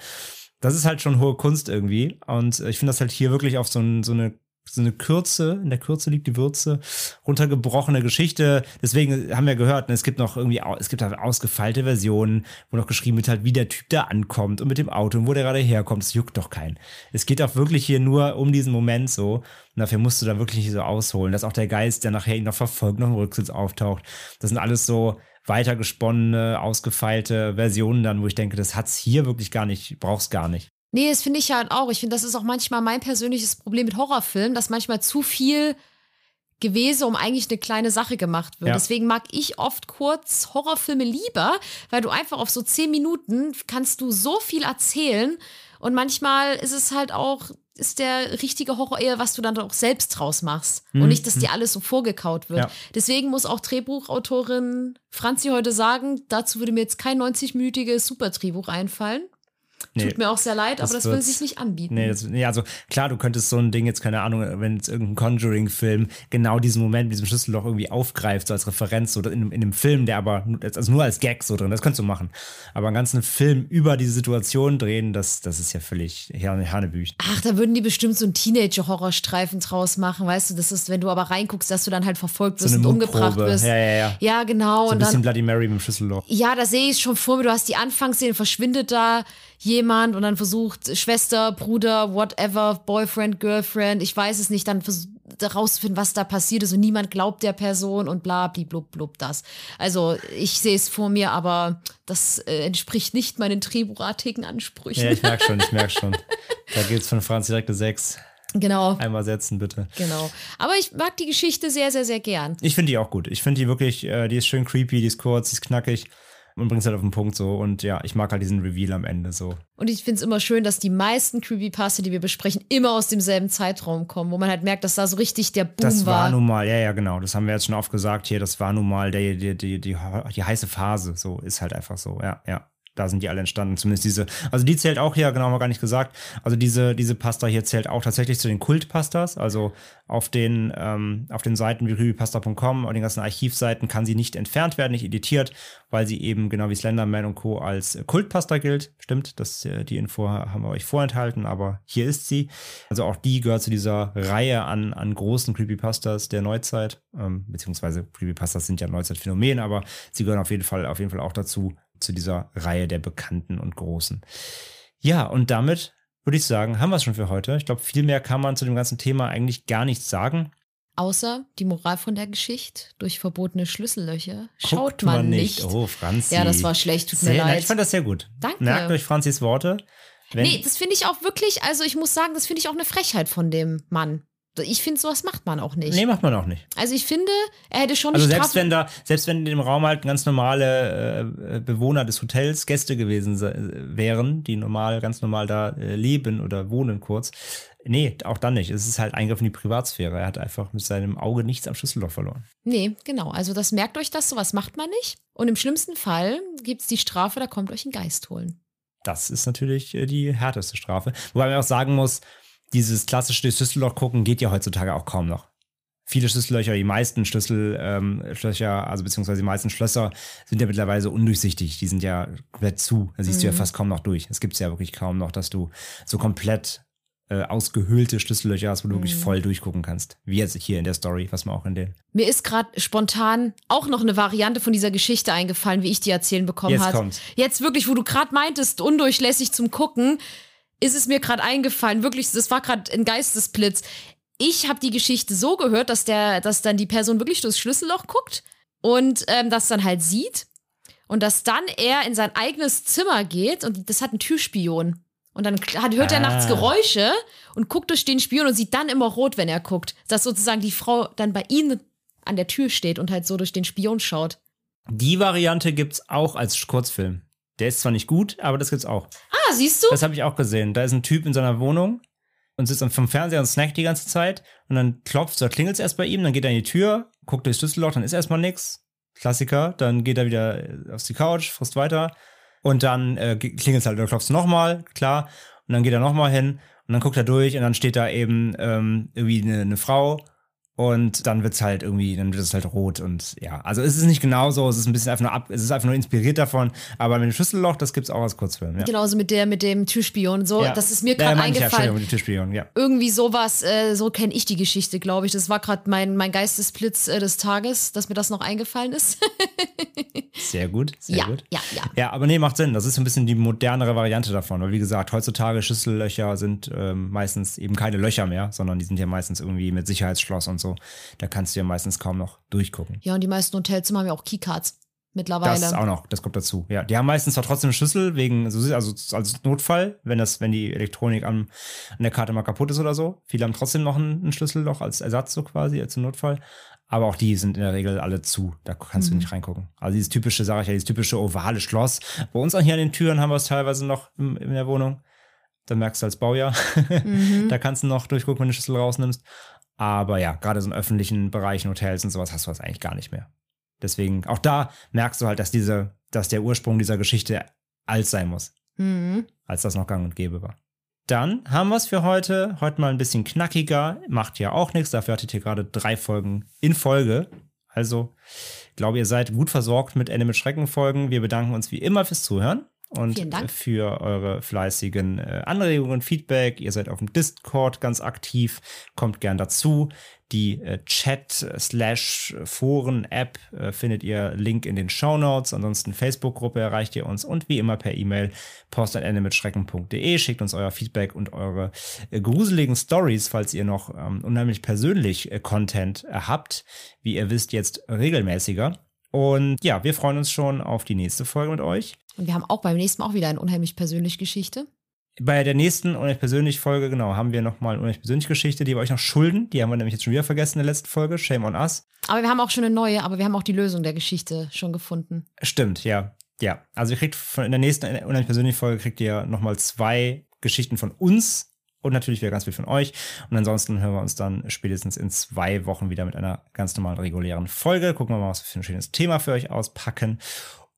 Das ist halt schon hohe Kunst irgendwie. Und äh, ich finde das halt hier wirklich auf so, ein, so eine so eine Kürze, in der Kürze liegt die Würze, runtergebrochene Geschichte. Deswegen haben wir gehört, ne, es gibt noch irgendwie, es gibt halt ausgefeilte Versionen, wo noch geschrieben wird halt, wie der Typ da ankommt und mit dem Auto und wo der gerade herkommt. Das juckt doch keinen. Es geht auch wirklich hier nur um diesen Moment so. Und dafür musst du da wirklich nicht so ausholen, dass auch der Geist, der nachher ihn noch verfolgt, noch im Rücksitz auftaucht. Das sind alles so weitergesponnene, ausgefeilte Versionen dann, wo ich denke, das hat's hier wirklich gar nicht, brauch's gar nicht. Nee, das finde ich halt auch. Ich finde, das ist auch manchmal mein persönliches Problem mit Horrorfilmen, dass manchmal zu viel Gewese um eigentlich eine kleine Sache gemacht wird. Ja. Deswegen mag ich oft kurz Horrorfilme lieber, weil du einfach auf so zehn Minuten kannst du so viel erzählen und manchmal ist es halt auch ist der richtige Horror eher, was du dann auch selbst draus machst und nicht, dass dir alles so vorgekaut wird. Mhm. Ja. Deswegen muss auch Drehbuchautorin Franzi heute sagen, dazu würde mir jetzt kein 90-minütiges Super-Drehbuch einfallen. Nee. Tut mir auch sehr leid, aber das will sich nicht anbieten. Nee, das, nee, also klar, du könntest so ein Ding jetzt, keine Ahnung, wenn jetzt irgendein Conjuring-Film genau diesen Moment mit diesem Schlüsselloch irgendwie aufgreift, so als Referenz, so in, in einem Film, der aber, nur- also nur als Gag so drin, das könntest du machen. Aber einen ganzen Film über diese Situation drehen, das, das ist ja völlig Hanebüchen. Ach, da würden die bestimmt so einen Teenager-Horrorstreifen draus machen, weißt du? Das ist, wenn du aber reinguckst, dass du dann halt verfolgt wirst So und umgebracht wirst. Ja, ja, ja. Ja, genau. So ein bisschen dann, Bloody Mary mit dem Schlüsselloch. ja, da sehe ich schon vor mir. Du hast die Anfangsszene, verschwindet da jemand und dann versucht Schwester, Bruder, whatever, Boyfriend, Girlfriend, ich weiß es nicht, dann herauszufinden, was da passiert ist und niemand glaubt der Person und bla, blub, blub, das. Also ich sehe es vor mir, aber das äh, entspricht nicht meinen drehbuchartigen Ansprüchen. Ja, ich merk schon, ich merk schon. (laughs) Da gibt's von Franz direkt eine 6. genau. Einmal setzen, bitte. Genau. Aber ich mag die Geschichte sehr, sehr, sehr gern. Ich finde die auch gut. Ich finde die wirklich, äh, die ist schön creepy, die ist kurz, die ist knackig. Und bringt es halt auf den Punkt so. Und ja, ich mag halt diesen Reveal am Ende so. Und ich finde es immer schön, dass die meisten Creepypasta, die wir besprechen, immer aus demselben Zeitraum kommen, wo man halt merkt, dass da so richtig der Boom Das war war. nun mal, ja, ja, genau. Das haben wir jetzt schon oft gesagt hier. Das war nun mal der, die, die, die, die heiße Phase. So ist halt einfach so. Ja, ja. Da sind die alle entstanden. Zumindest diese. Also die zählt auch hier, genau, haben wir gar nicht gesagt. Also diese, diese Pasta hier zählt auch tatsächlich zu den Kultpastas. Also auf den, ähm, auf den Seiten wie creepypasta.com und den ganzen Archivseiten kann sie nicht entfernt werden, nicht editiert, weil sie eben genau wie Slenderman und Co. als Kultpasta gilt. Stimmt, das, äh, die Info haben wir euch vorenthalten, aber hier ist sie. Also auch die gehört zu dieser Reihe an, an großen Creepypastas der Neuzeit. Ähm, beziehungsweise Creepypastas sind ja Neuzeitphänomen, aber sie gehören auf jeden Fall, auf jeden Fall auch dazu, zu dieser Reihe der Bekannten und Großen. Ja, und damit würde ich sagen, haben wir es schon für heute. Ich glaube, viel mehr kann man zu dem ganzen Thema eigentlich gar nichts sagen. Außer die Moral von der Geschichte, durch verbotene Schlüssellöcher schaut Guckt man nicht. Oh, Franzi. Ja, das war schlecht, tut mir sehr, leid. Ich fand das sehr gut. Danke. Merkt euch Franzis Worte. Wenn, nee, das finde ich auch wirklich, also ich muss sagen, das finde ich auch eine Frechheit von dem Mann. Ich finde, sowas macht man auch nicht. nee, macht man auch nicht. Also ich finde, er hätte schon Also eine selbst Strafe. wenn da, selbst wenn in dem Raum halt ganz normale äh, Bewohner des Hotels, Gäste gewesen se- wären, die normal, ganz normal da äh, leben oder wohnen kurz. Nee, auch dann nicht. Es ist halt Eingriff in die Privatsphäre. Er hat einfach mit seinem Auge nichts am Schlüsselloch verloren. Nee, genau. Also das merkt euch das, sowas macht man nicht. Und im schlimmsten Fall gibt es die Strafe, da kommt euch ein Geist holen. Das ist natürlich äh, die härteste Strafe. Wobei man auch sagen muss, dieses klassische Schlüsselloch gucken geht ja heutzutage auch kaum noch. Viele Schlüssellöcher, die meisten Schlüssellöcher, ähm, also beziehungsweise die meisten Schlösser sind ja mittlerweile so undurchsichtig. Die sind ja komplett zu. Da siehst du ja Mhm. fast kaum noch durch. Es gibt ja wirklich kaum noch, dass du so komplett äh, ausgehöhlte Schlüssellöcher hast, wo du wirklich Mhm. voll durchgucken kannst. Wie jetzt hier in der Story, was man auch in den. Mir ist gerade spontan auch noch eine Variante von dieser Geschichte eingefallen, wie ich die erzählen bekommen Jetzt hat. kommt's. Jetzt wirklich, wo du gerade meintest, undurchlässig zum Gucken, ist es mir gerade eingefallen. Wirklich, das war gerade ein Geistesblitz. Ich habe die Geschichte so gehört, dass der, dass dann die Person wirklich durchs Schlüsselloch guckt und ähm, das dann halt sieht und dass dann er in sein eigenes Zimmer geht und das hat einen Türspion. Und dann hat, hört er Ah. nachts Geräusche und guckt durch den Spion und sieht dann immer rot, wenn er guckt. Dass sozusagen die Frau dann bei ihm an der Tür steht und halt so durch den Spion schaut. Die Variante gibt's auch als Kurzfilm. Der ist zwar nicht gut, aber das gibt's auch. Ah, siehst du? Das habe ich auch gesehen. Da ist ein Typ in seiner Wohnung und sitzt vom Fernseher und snackt die ganze Zeit. Und dann klopft oder klingelt es erst bei ihm, dann geht er in die Tür, guckt durchs Schlüsselloch, dann ist erstmal nix. Klassiker. Dann geht er wieder auf die Couch, frisst weiter. Und dann äh, klingelt es halt, oder klopft nochmal, klar. Und dann geht er nochmal hin und dann guckt er durch und dann steht da eben ähm, irgendwie eine, eine Frau. Und dann wird's halt irgendwie, dann wird es halt rot und ja, also es ist nicht genauso, es ist ein bisschen einfach nur ab, es ist einfach nur inspiriert davon, aber mit dem Schlüsselloch, das gibt's auch als Kurzfilm, ja. Genauso mit der mit dem Türspion so. Ja. Das ist mir gerade ja, eingefallen. Entschuldigung, die Türspion, ja. Irgendwie sowas, äh, so kenne ich die Geschichte, glaube ich. Das war gerade mein, mein Geistesblitz äh, des Tages, dass mir das noch eingefallen ist. (laughs) Sehr gut, sehr ja, gut. ja, ja. Ja, aber nee, macht Sinn. Das ist so ein bisschen die modernere Variante davon. Weil wie gesagt, heutzutage Schlüssellöcher sind ähm, meistens eben keine Löcher mehr, sondern die sind ja meistens irgendwie mit Sicherheitsschloss und so. Da kannst du ja meistens kaum noch durchgucken. Ja, und die meisten Hotelzimmer haben ja auch Keycards mittlerweile. Das auch noch, das kommt dazu. Ja, die haben meistens zwar trotzdem einen Schlüssel wegen, also also als Notfall, wenn das, wenn die Elektronik an, an der Karte mal kaputt ist oder so. Viele haben trotzdem noch ein, ein Schlüsselloch als Ersatz so quasi, als Notfall. Aber auch die sind in der Regel alle zu. Da kannst Mhm. du nicht reingucken. Also dieses typische, sage ich ja, dieses typische ovale Schloss. Bei uns auch hier an den Türen haben wir es teilweise noch in, in der Wohnung. Da merkst du als Baujahr. (laughs) Mhm. da kannst du noch durchgucken, wenn du den Schlüssel rausnimmst. Aber ja, gerade so in öffentlichen Bereichen, Hotels und sowas hast du das eigentlich gar nicht mehr. Deswegen, auch da merkst du halt, dass diese, dass der Ursprung dieser Geschichte alt sein muss, Mhm. als das noch gang und gäbe war. Dann haben wir es für heute. Heute mal ein bisschen knackiger. Macht ja auch nichts. Dafür hattet ihr gerade drei Folgen in Folge. Also, ich glaube, ihr seid gut versorgt mit Ende mit Schrecken Folgen. Wir bedanken uns wie immer fürs Zuhören und Vielen Dank. für eure fleißigen äh, Anregungen, Feedback. Ihr seid auf dem Discord ganz aktiv. Kommt gern dazu. Die äh, Chat-Slash-Foren-App äh, findet ihr Link in den Show Notes. Ansonsten Facebook-Gruppe erreicht ihr uns und wie immer per E-Mail post.endemitschrecken.de. Schickt uns euer Feedback und eure äh, gruseligen Stories, falls ihr noch ähm, unheimlich persönlich äh, Content äh, habt. Wie ihr wisst, jetzt regelmäßiger. Und ja, wir freuen uns schon auf die nächste Folge mit euch. Und wir haben auch beim nächsten Mal auch wieder eine unheimlich persönliche Geschichte. Bei der nächsten Unrecht persönlich Folge, genau, haben wir nochmal eine Unrecht persönliche Geschichte, die wir euch noch schulden. Die haben wir nämlich jetzt schon wieder vergessen in der letzten Folge. Shame on us. Aber wir haben auch schon eine neue, aber wir haben auch die Lösung der Geschichte schon gefunden. Stimmt, ja. ja, also ihr kriegt von, in der nächsten unheimlich persönlichen Folge kriegt ihr nochmal zwei Geschichten von uns und natürlich wieder ganz viel von euch. Und ansonsten hören wir uns dann spätestens in zwei Wochen wieder mit einer ganz normalen regulären Folge. Gucken wir mal, was wir für ein schönes Thema für euch auspacken.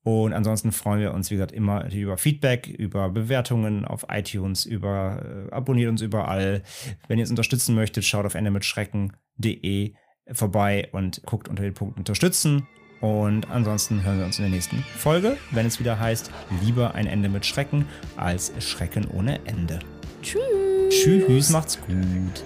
Und ansonsten freuen wir uns, wie gesagt, immer über Feedback, über Bewertungen auf iTunes, über äh, abonniert uns überall. Wenn ihr es unterstützen möchtet, schaut auf endemitschrecken.de vorbei und guckt unter den Punkt unterstützen. Und ansonsten hören wir uns in der nächsten Folge, wenn es wieder heißt, lieber ein Ende mit Schrecken als Schrecken ohne Ende. Tschüss. Tschüss, macht's gut.